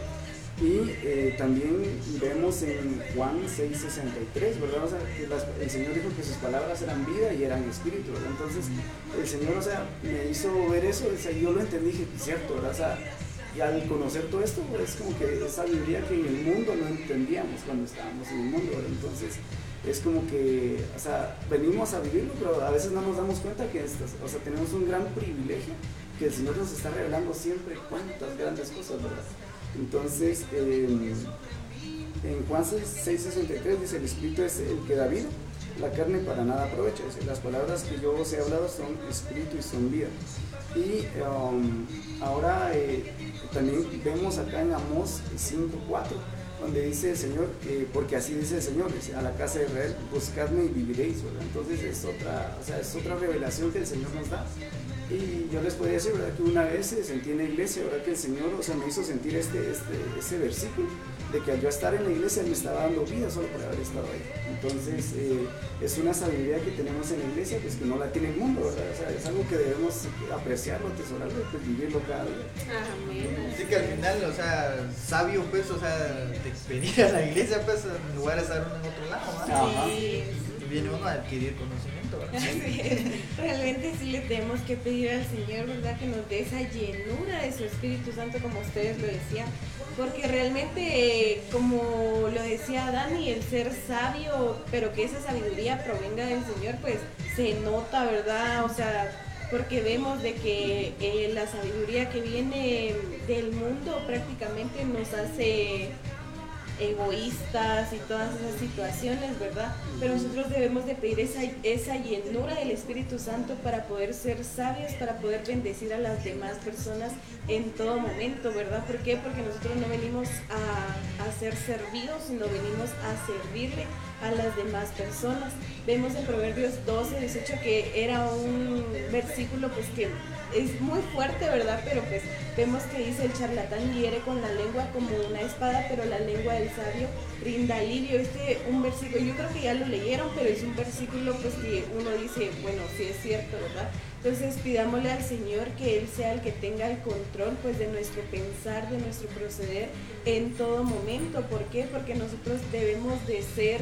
Y eh, también vemos en Juan 6:63, ¿verdad? O sea, el Señor dijo que sus palabras eran vida y eran espíritu, ¿verdad? Entonces, el Señor, o sea, me hizo ver eso, yo lo entendí, dije, cierto, ¿verdad? O sea, y al conocer todo esto, es como que esa sabiduría que en el mundo no entendíamos cuando estábamos en el mundo, ¿verdad? Entonces, es como que, o sea, venimos a vivirlo, pero a veces no nos damos cuenta que, o sea, tenemos un gran privilegio que el Señor nos está revelando siempre cuántas grandes cosas, ¿verdad? Entonces, en Juan 6:63 dice, el Espíritu es el que da vida, la carne para nada aprovecha. las palabras que yo os he hablado son Espíritu y son vida. Y um, ahora eh, también vemos acá en Amós 5.4, donde dice el Señor, porque así dice el Señor, a la casa de Israel, buscadme y viviréis, Entonces es otra, o sea, es otra revelación que el Señor nos da. Y yo les podría decir, ¿verdad? Que una vez sentí en la iglesia, ¿verdad? Que el Señor, o sea, me hizo sentir este, este, este versículo, de que al yo estar en la iglesia me estaba dando vida solo por haber estado ahí. Entonces, eh, es una sabiduría que tenemos en la iglesia, pues que no la tiene el mundo, ¿verdad? O sea, es algo que debemos apreciarlo, atesorarlo, pues vivirlo cada día. Amén. Así que al final, o sea, sabio, pues, o sea, de venir a la iglesia, pues, en lugar de estar en otro lado, ¿no? Sí. Viene uno a adquirir conocimiento. <laughs> Realmente sí le tenemos que pedir al Señor, ¿verdad? Que nos dé esa llenura de su Espíritu Santo, como ustedes lo decían. Porque realmente, como lo decía Dani, el ser sabio, pero que esa sabiduría provenga del Señor, pues se nota, ¿verdad? O sea, porque vemos de que eh, la sabiduría que viene del mundo prácticamente nos hace egoístas y todas esas situaciones, ¿verdad? Pero nosotros debemos de pedir esa, esa llenura del Espíritu Santo para poder ser sabios, para poder bendecir a las demás personas en todo momento, ¿verdad? ¿Por qué? Porque nosotros no venimos a, a ser servidos, sino venimos a servirle a las demás personas. Vemos en Proverbios 12, 18 que era un versículo pues que es muy fuerte, ¿verdad? Pero pues vemos que dice el charlatán hiere con la lengua como una espada, pero la lengua del sabio brinda alivio. Este un versículo, yo creo que ya lo leyeron, pero es un versículo pues que uno dice, bueno, sí es cierto, ¿verdad? Entonces pidámosle al Señor que Él sea el que tenga el control pues de nuestro pensar, de nuestro proceder en todo momento. ¿Por qué? Porque nosotros debemos de ser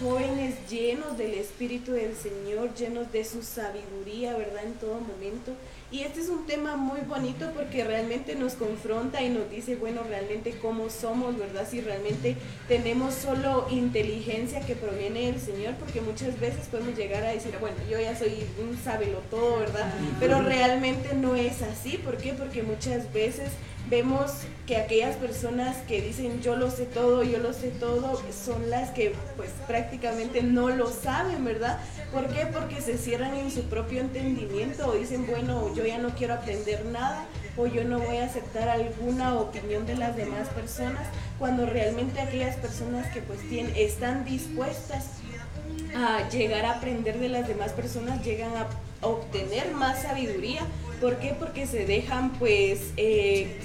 jóvenes llenos del Espíritu del Señor, llenos de su sabiduría, ¿verdad? En todo momento. Y este es un tema muy bonito porque realmente nos confronta y nos dice, bueno, realmente cómo somos, ¿verdad? Si realmente tenemos solo inteligencia que proviene del Señor, porque muchas veces podemos llegar a decir, bueno, yo ya soy un sábelo todo, ¿verdad? Pero realmente no es así. ¿Por qué? Porque muchas veces vemos que aquellas personas que dicen yo lo sé todo, yo lo sé todo, son las que pues prácticamente no lo saben, ¿verdad? ¿Por qué? Porque se cierran en su propio entendimiento o dicen, bueno, yo ya no quiero aprender nada o yo no voy a aceptar alguna opinión de las demás personas, cuando realmente aquellas personas que pues tienen, están dispuestas a llegar a aprender de las demás personas llegan a obtener más sabiduría. ¿Por qué? Porque se dejan pues... Eh,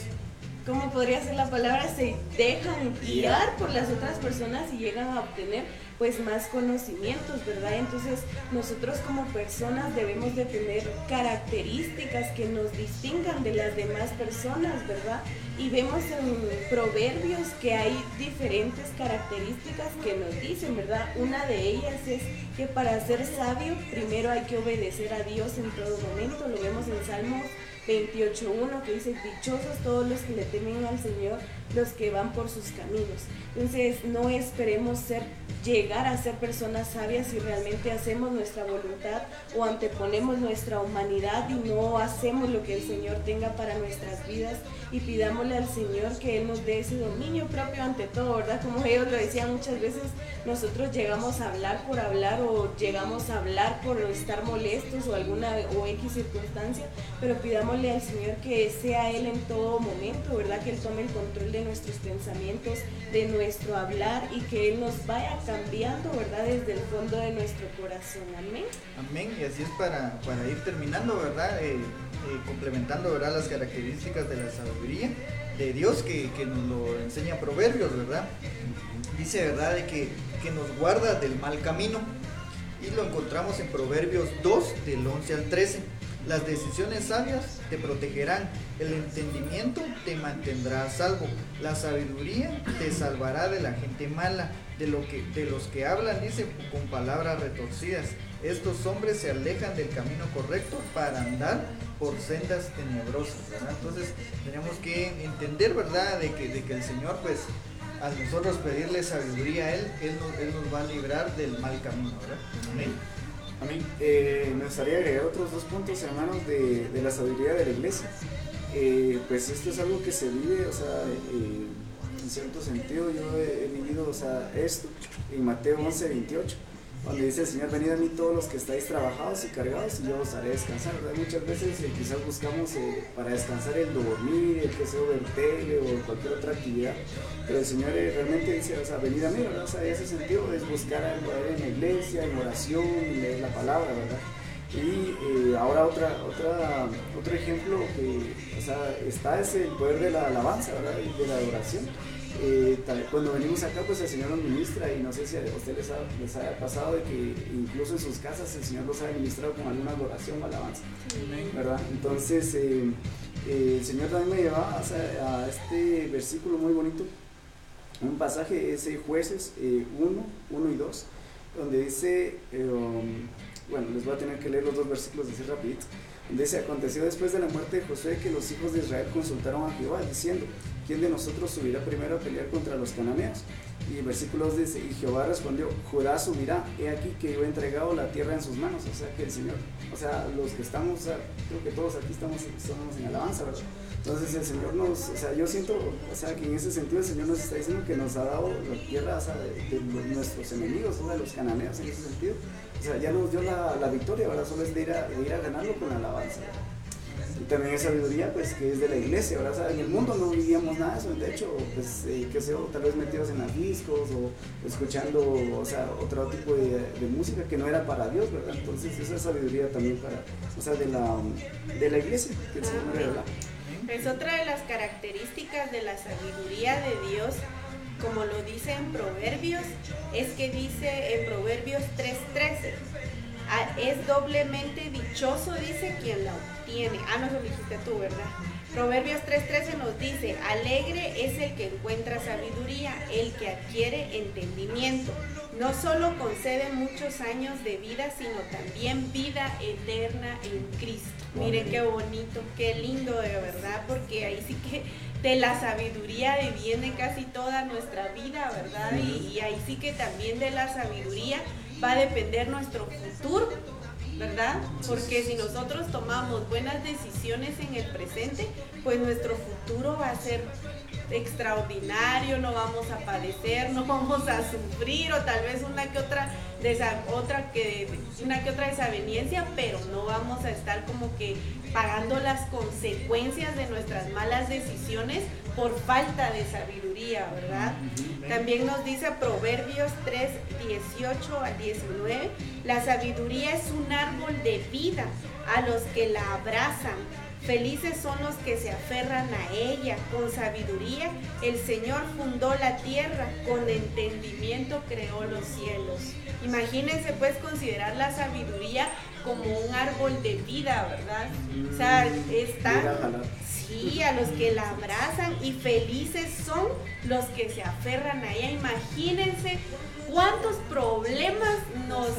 ¿cómo podría ser la palabra? Se dejan guiar por las otras personas y llegan a obtener pues más conocimientos, ¿verdad? Entonces nosotros como personas debemos de tener características que nos distingan de las demás personas, ¿verdad? Y vemos en proverbios que hay diferentes características que nos dicen, ¿verdad? Una de ellas es que para ser sabio primero hay que obedecer a Dios en todo momento, lo vemos en Salmos 28.1 que dice, dichosos todos los que le temen al Señor, los que van por sus caminos. Entonces no esperemos ser, llegar a ser personas sabias si realmente hacemos nuestra voluntad o anteponemos nuestra humanidad y no hacemos lo que el Señor tenga para nuestras vidas y pidámosle al Señor que Él nos dé ese dominio propio ante todo, ¿verdad? Como ellos lo decían muchas veces, nosotros llegamos a hablar por hablar o llegamos a hablar por estar molestos o alguna o X circunstancia, pero pidámosle al Señor que sea Él en todo momento, ¿verdad? Que Él tome el control de nuestros pensamientos, de nuestro hablar y que Él nos vaya cambiando ¿verdad? Desde el fondo de nuestro corazón. Amén. Amén. Y así es para, para ir terminando, ¿verdad? Eh, eh, complementando, ¿verdad? Las características de la sabiduría de Dios que, que nos lo enseña Proverbios, ¿verdad? Dice, ¿verdad? De que, que nos guarda del mal camino. Y lo encontramos en Proverbios 2, del 11 al 13. Las decisiones sabias te protegerán, el entendimiento te mantendrá a salvo, la sabiduría te salvará de la gente mala, de, lo que, de los que hablan, dice, con palabras retorcidas. Estos hombres se alejan del camino correcto para andar por sendas tenebrosas. Entonces tenemos que entender, ¿verdad?, de que, de que el Señor, pues, al nosotros pedirle sabiduría a Él, Él nos, Él nos va a librar del mal camino, ¿verdad? Amén. A mí eh, me gustaría agregar otros dos puntos, hermanos, de, de la sabiduría de la iglesia. Eh, pues esto es algo que se vive, o sea, eh, en cierto sentido yo he, he vivido, o sea, esto en Mateo 11, 28 donde dice el Señor, venid a mí todos los que estáis trabajados y cargados y yo os haré descansar. Muchas veces eh, quizás buscamos eh, para descansar el dormir, el que sea tele o cualquier otra actividad, pero el Señor eh, realmente dice, o sea, venid a mí, ¿verdad? O sea, ese sentido es buscar algo en la iglesia, en oración, leer la palabra, ¿verdad? Y ahora otra, otra, otro ejemplo que o sea, está es el poder de la alabanza, ¿verdad? Y de la adoración. Eh, tal- cuando venimos acá, pues el Señor nos ministra y no sé si a ustedes les, ha- les haya pasado de que incluso en sus casas el Señor los ha ministrado con alguna adoración o alabanza, ¿verdad? Entonces, eh, eh, el Señor también me llevaba a este versículo muy bonito, un pasaje es Jueces 1, 1 y 2, donde dice, um, bueno, les voy a tener que leer los dos versículos así rapidito, donde dice, aconteció después de la muerte de Josué que los hijos de Israel consultaron a Jehová, diciendo, ¿quién de nosotros subirá primero a pelear contra los cananeos? Y el versículo 2 dice, y Jehová respondió, Judá subirá, he aquí que yo he entregado la tierra en sus manos, o sea que el Señor, o sea, los que estamos, o sea, creo que todos aquí estamos, estamos en alabanza, ¿verdad? Entonces el Señor nos, o sea, yo siento, o sea, que en ese sentido el Señor nos está diciendo que nos ha dado la tierra, o sea, de, de nuestros enemigos, o sea, de los cananeos en ese sentido. O sea, ya nos dio la, la victoria, ahora solo es de ir, a, de ir a ganarlo con la alabanza. ¿verdad? Y también esa sabiduría, pues, que es de la iglesia, ¿verdad? En el mundo no vivíamos nada de eso, de hecho, pues, eh, qué sé yo, tal vez metidos en discos o escuchando, o sea, otro tipo de, música que no era para Dios, ¿verdad? Entonces, esa sabiduría también para, o sea, de la, de la iglesia, que el Señor. Es otra de las características de la sabiduría de Dios, como lo dice en Proverbios, es que dice en Proverbios 3:13, "Ah, es doblemente dichoso, dice quien la obtiene. Ah, no, lo dijiste tú, ¿verdad? Proverbios 3:13 nos dice, alegre es el que encuentra sabiduría, el que adquiere entendimiento. No solo concede muchos años de vida, sino también vida eterna en Cristo. Miren qué bonito, qué lindo de verdad, porque ahí sí que de la sabiduría deviene casi toda nuestra vida, ¿verdad? Y, y ahí sí que también de la sabiduría va a depender nuestro futuro, ¿verdad? Porque si nosotros tomamos buenas decisiones en el presente, pues nuestro futuro va a ser extraordinario, no vamos a padecer, <laughs> no vamos a sufrir o tal vez una que otra desa- otra que una que otra desaveniencia, pero no vamos a estar como que pagando las consecuencias de nuestras malas decisiones por falta de sabiduría, ¿verdad? También nos dice Proverbios 3, 18 al 19, la sabiduría es un árbol de vida a los que la abrazan. Felices son los que se aferran a ella. Con sabiduría el Señor fundó la tierra, con entendimiento creó los cielos. Imagínense pues considerar la sabiduría como un árbol de vida, ¿verdad? O sea, está... Ir a jalar. Sí, a los que la abrazan y felices son los que se aferran a ella. Imagínense cuántos problemas nos,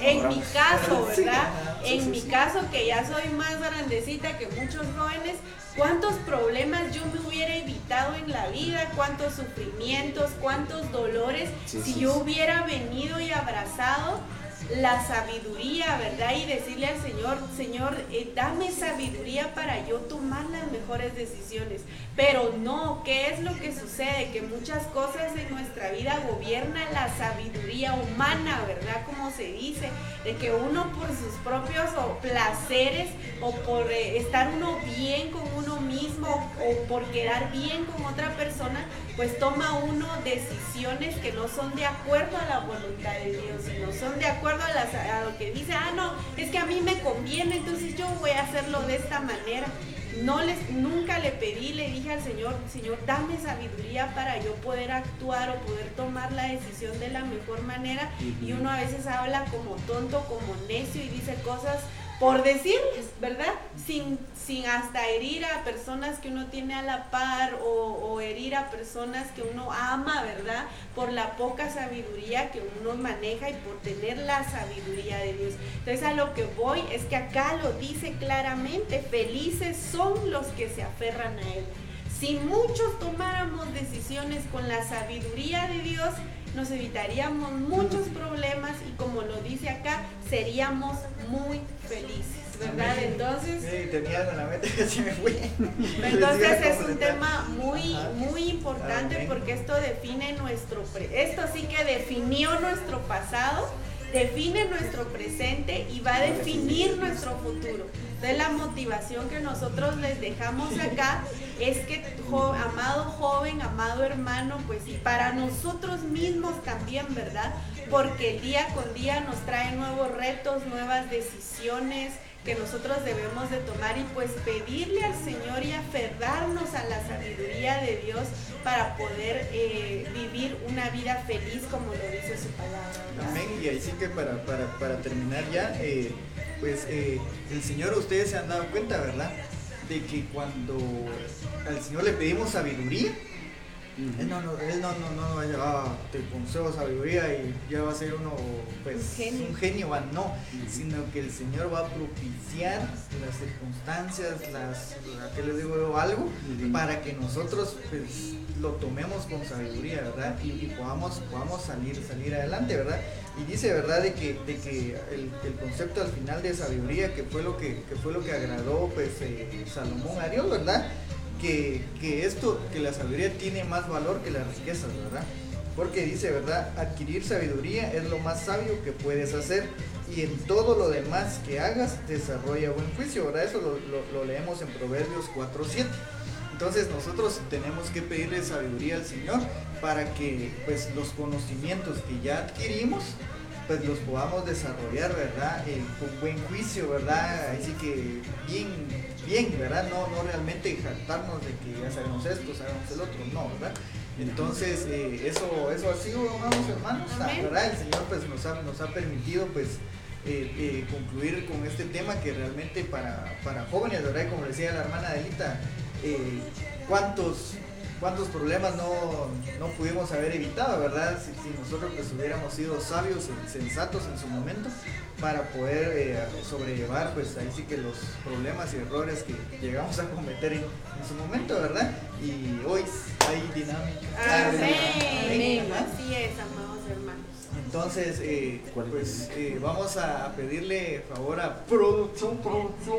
en mi caso. <laughs> ¿verdad? En mi caso, que ya soy más grandecita que muchos jóvenes, cuántos problemas yo me hubiera evitado en la vida, cuántos sufrimientos, cuántos dolores, si yo hubiera venido y abrazado la sabiduría, ¿verdad? Y decirle al Señor, Señor, eh, dame sabiduría para yo tomar las mejores decisiones. Pero no, ¿qué es lo que sucede? Que muchas cosas en nuestra vida gobierna la sabiduría humana, ¿verdad? Como se dice, de que uno por sus propios placeres o por eh, estar uno bien con uno mismo o por quedar bien con otra persona, pues toma uno decisiones que no son de acuerdo a la voluntad de Dios, sino son de acuerdo a, lo que dice, ah, no, es que a mí me conviene, entonces yo voy a hacerlo de esta manera. No les, nunca le pedí, le dije al Señor, Señor, dame sabiduría para yo poder actuar o poder tomar la decisión de la mejor manera. Y uno a veces habla como tonto, como necio y dice cosas por decirles, ¿verdad? Sin, sin hasta herir a personas que uno tiene a la par o, herir a personas que uno ama, ¿verdad? Por la poca sabiduría que uno maneja y por tener la sabiduría de Dios. Entonces a lo que voy es que acá lo dice claramente, felices son los que se aferran a Él. Si muchos tomáramos decisiones con la sabiduría de Dios, nos evitaríamos muchos problemas y como lo dice acá, seríamos muy felices, ¿verdad? Entonces... Sí, tenía algo en la mente <laughs> que se me fue. Entonces es un tema muy, muy importante porque esto define nuestro... esto sí que definió nuestro pasado define nuestro presente y va a definir nuestro futuro. Entonces la motivación que nosotros les dejamos acá es que, amado joven, amado hermano, pues y para nosotros mismos también, ¿verdad? Porque día con día nos trae nuevos retos, nuevas decisiones, que nosotros debemos de tomar y pues pedirle al Señor y aferrarnos a la sabiduría de Dios para poder eh, vivir una vida feliz como lo dice su palabra. Amén. Y ahí sí que para, para, terminar ya, eh, pues eh, el Señor, ustedes se han dado cuenta, ¿verdad? De que cuando al Señor le pedimos sabiduría, él no, no, él no, no, no va a llegar, te consejo sabiduría y ya va a ser uno, pues, un genio, no, sino que el Señor va a propiciar las circunstancias, las, ¿a qué les digo algo? Para que nosotros, pues, lo tomemos con sabiduría, ¿verdad? Y, podamos, podamos salir, salir adelante, ¿verdad? Y dice, ¿verdad? De que, de que el, concepto al final de sabiduría, que fue lo que, fue lo que agradó, pues, eh, Salomón a Dios, ¿verdad? que, esto, que la sabiduría tiene más valor que las riquezas, ¿verdad? Porque dice, ¿verdad? Adquirir sabiduría es lo más sabio que puedes hacer y en todo lo demás que hagas desarrolla buen juicio, ¿verdad? Eso lo, leemos en Proverbios 4.7. Entonces nosotros tenemos que pedirle sabiduría al Señor para que pues los conocimientos que ya adquirimos pues los podamos desarrollar, ¿verdad? Eh, con buen juicio, ¿verdad? Así que bien, bien, ¿verdad? No, no realmente jactarnos de que ya sabemos esto, sabemos el otro, no, ¿verdad? Entonces, eh, eso, eso ha sido, amados hermanos, ¿verdad? El Señor pues nos ha, nos ha permitido pues eh, concluir con este tema que realmente para, para jóvenes, ¿verdad? Como decía la hermana Adelita, ¿cuántos cuántos problemas no, no pudimos haber evitado, ¿verdad? Si, nosotros pues hubiéramos sido sabios y sensatos en su momento para poder eh, sobrellevar pues ahí sí que los problemas y errores que llegamos a cometer en, su momento, ¿verdad? Y hoy hay dinámica. Amén. Así es, amados hermanos. Entonces, eh, pues eh, vamos a pedirle favor a producción, producción.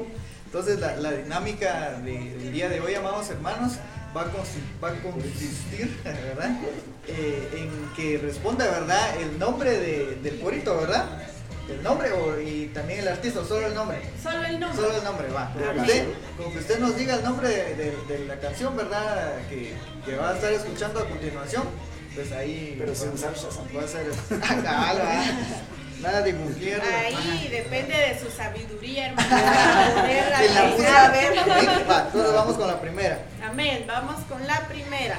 Entonces, la, la dinámica del día de hoy, amados hermanos, va a, consistir, <laughs> ¿verdad? Eh, en que responda, ¿verdad? El nombre del corito, ¿verdad? El nombre y también el artista, solo el nombre. Solo el nombre. Solo el nombre, va. Usted, con que usted nos diga el nombre de, la canción, ¿verdad? Que, que, va a estar escuchando a continuación, pues ahí. Pero sin salsa, va a ser. <laughs> Nada de mujer. Ahí depende de su sabiduría, hermano. <laughs> la entonces vamos con la primera. Amén. Vamos con la primera.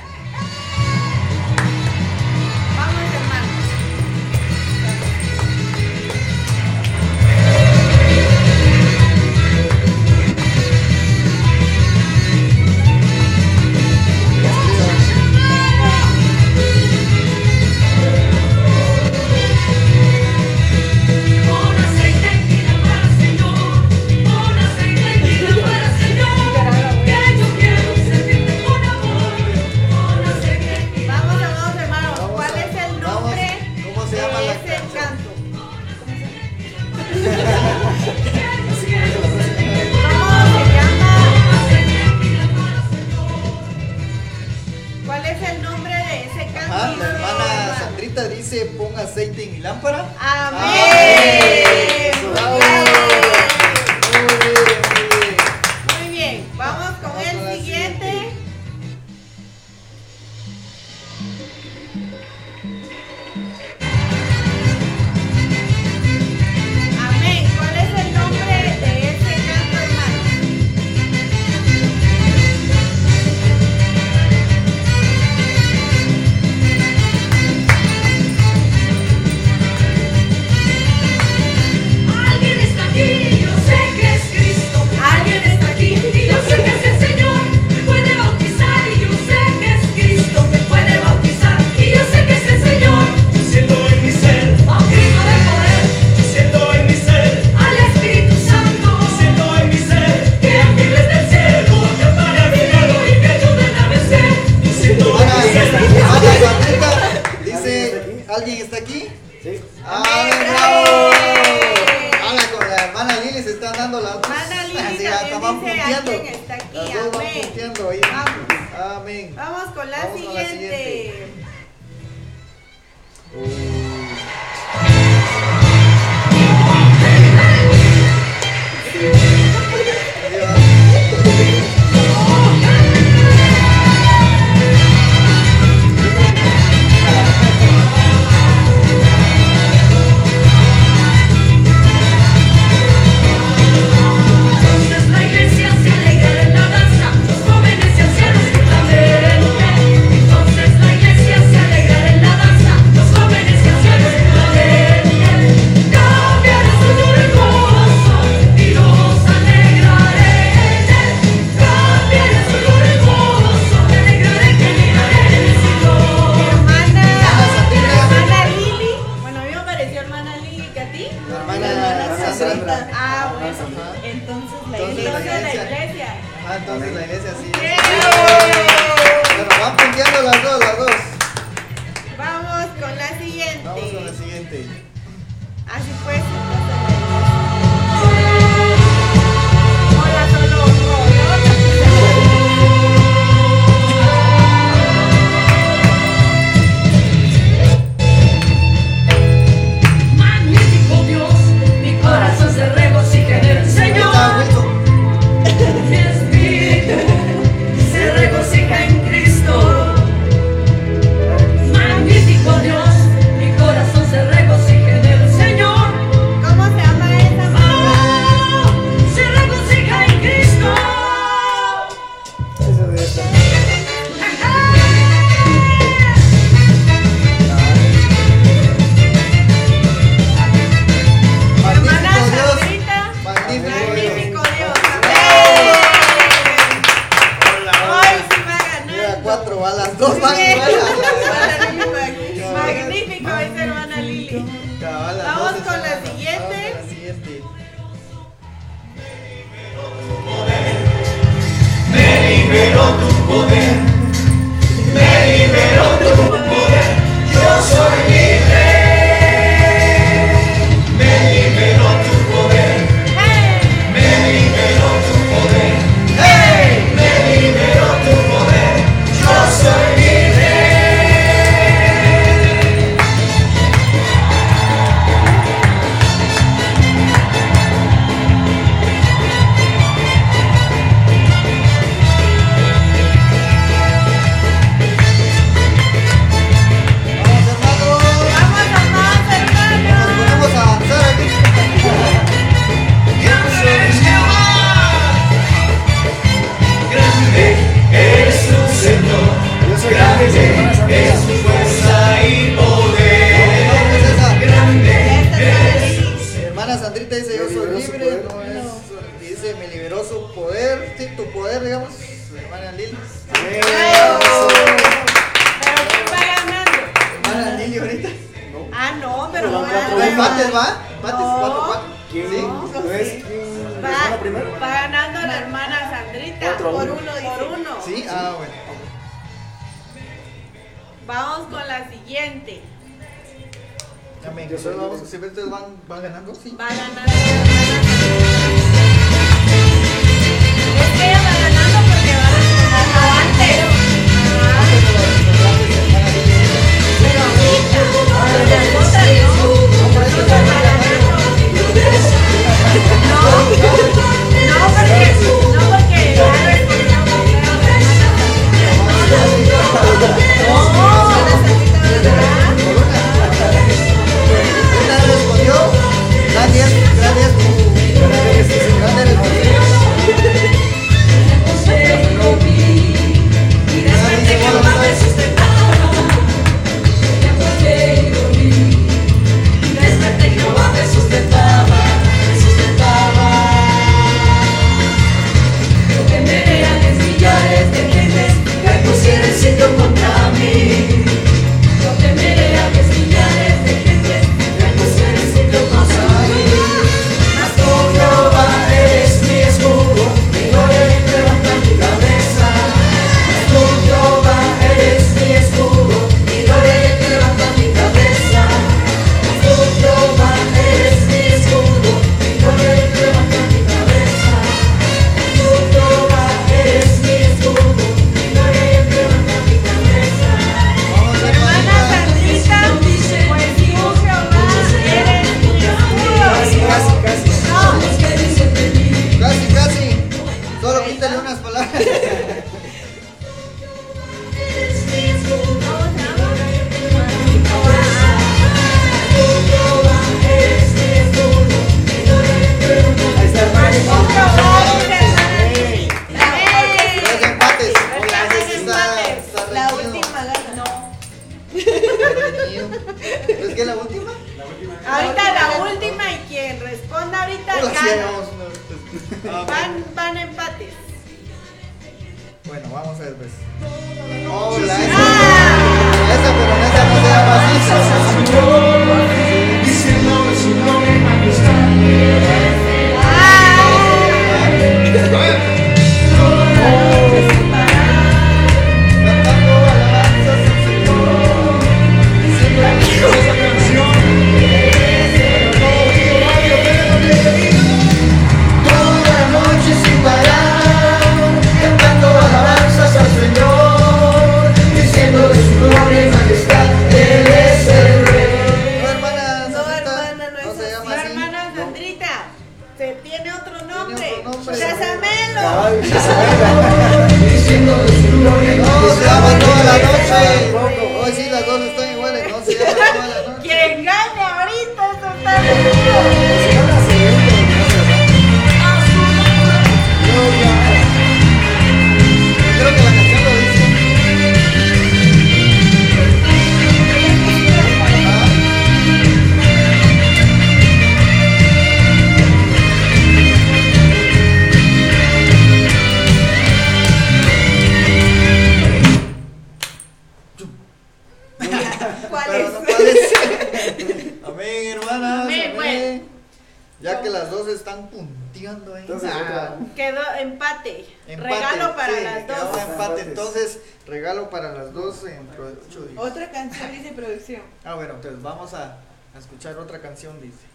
Ya que las dos están punteando ahí. Entonces, ah, quedó empate. Regalo para las dos. Entonces regalo para las dos en ocho. Otra canción dice producción. Ah, bueno, entonces vamos a, a escuchar otra canción, dice.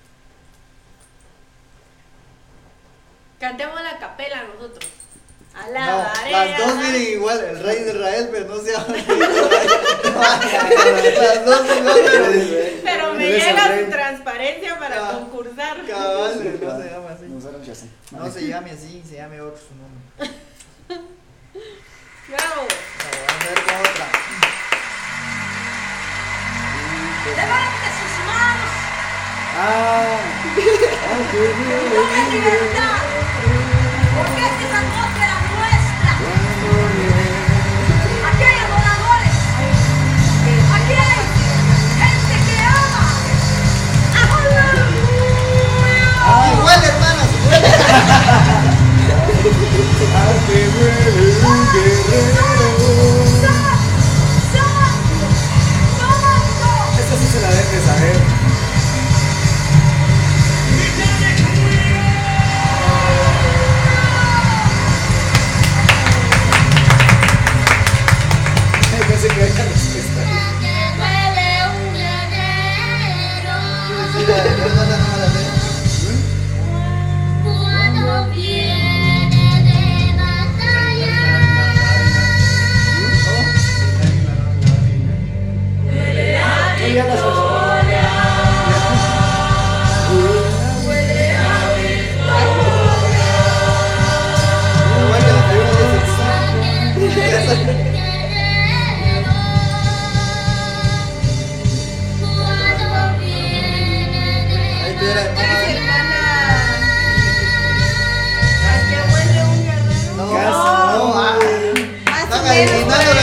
Cantemos la capela nosotros. Alaba, no, las dos miren igual, el rey de Israel, pero no se llama el <laughs> las dos igual, pero, me llega su transparencia para Cab concursar. No se llama así. No, se llame así, se llame otro su nombre. <laughs> Bravo. Vamos a ver con otra. Levante sus manos. Ah, <laughs> qué bien. vale, hermanas. Esta sí se la debe saber.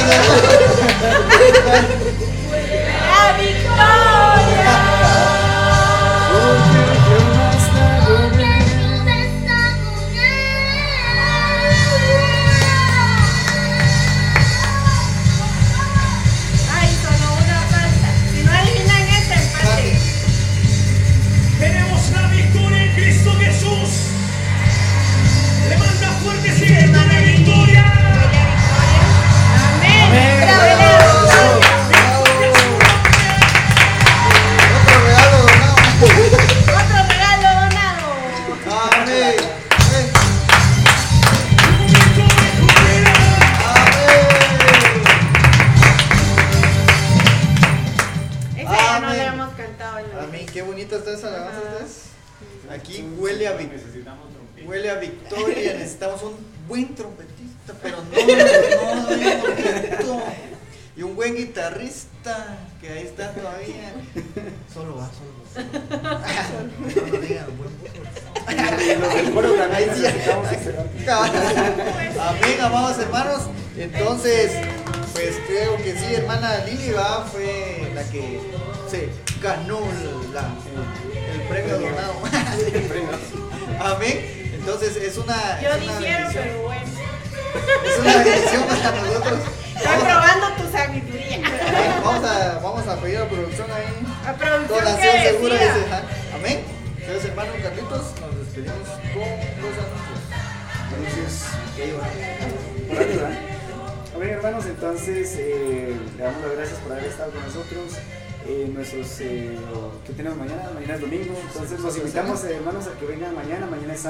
네. <laughs>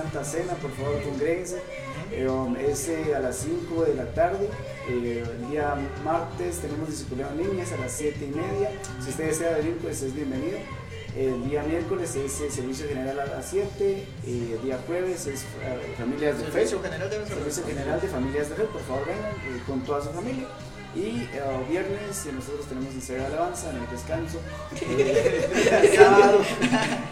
Santa Cena, por favor, congréguense. Eh, um, es eh, a las 5 de la tarde. Eh, el día martes tenemos discipulado es a las 7 y media. Si usted desea venir, pues es bienvenido. El día miércoles es el servicio general a las 7. eh, el día jueves es eh, familias de fe. Servicio general de Servicio General de Familias de Fe, por favor vengan con toda su familia. Y eh, viernes eh, nosotros tenemos ensayo de alabanza en el descanso. <laughs> Eh, sábado,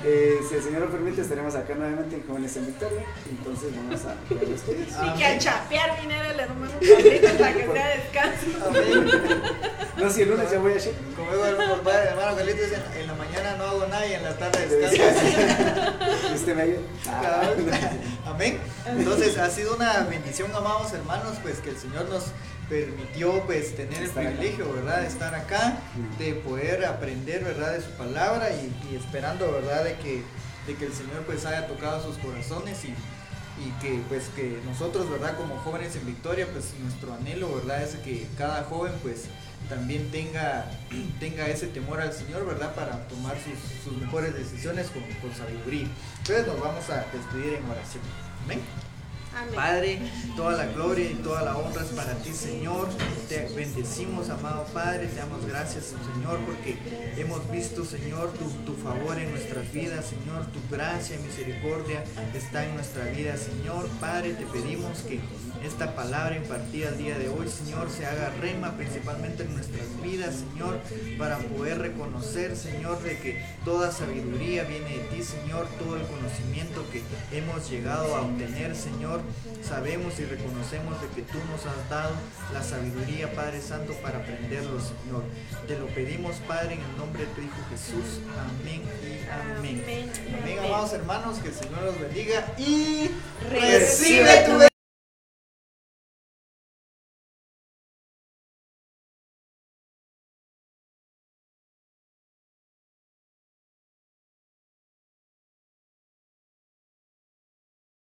eh, si el Señor lo permite, estaremos acá nuevamente en Jóvenes en Victoria. Entonces vamos a ver los pies. Y que al chapear viniera el hermano Carlitos para que sea descanso. Amén. No, si el lunes ya voy a Shep. Como digo el padre, hermano Carlitos, en, en la mañana no hago nada y en la tarde descanso. Y usted me ayuda. Ah, Amén. Entonces ha sido una bendición, amados hermanos, pues que el Señor nos permitió pues tener el acá. privilegio, ¿verdad? De estar acá, de poder aprender, ¿verdad? De su palabra y, y esperando, ¿verdad? De que, de que el Señor pues haya tocado sus corazones y, y que pues que nosotros, ¿verdad? Como jóvenes en Victoria, pues nuestro anhelo, ¿verdad? Es que cada joven pues también tenga, <clears throat> tenga ese temor al Señor, ¿verdad? Para tomar sus, sus mejores decisiones con, con sabiduría. Entonces nos vamos a despedir en oración. Amén. Padre, toda la gloria y toda la honra es para ti, Señor. Te bendecimos, amado Padre. Te damos gracias, Señor, porque hemos visto, Señor, tu, tu favor en nuestras vidas, Señor. Tu gracia y misericordia está en nuestra vida, Señor. Padre, te pedimos que esta palabra impartida el día de hoy, Señor, se haga rema principalmente en nuestras vidas, Señor, para poder reconocer, Señor, de que toda sabiduría viene de ti, Señor, todo el conocimiento que hemos llegado a obtener, Señor. Sabemos y reconocemos de que tú nos has dado la sabiduría, Padre Santo, para aprenderlo, Señor. Te lo pedimos, Padre, en el nombre de tu Hijo Jesús. Amén y amén. Amén. Amén, amados hermanos, que el Señor los bendiga y Recibe tu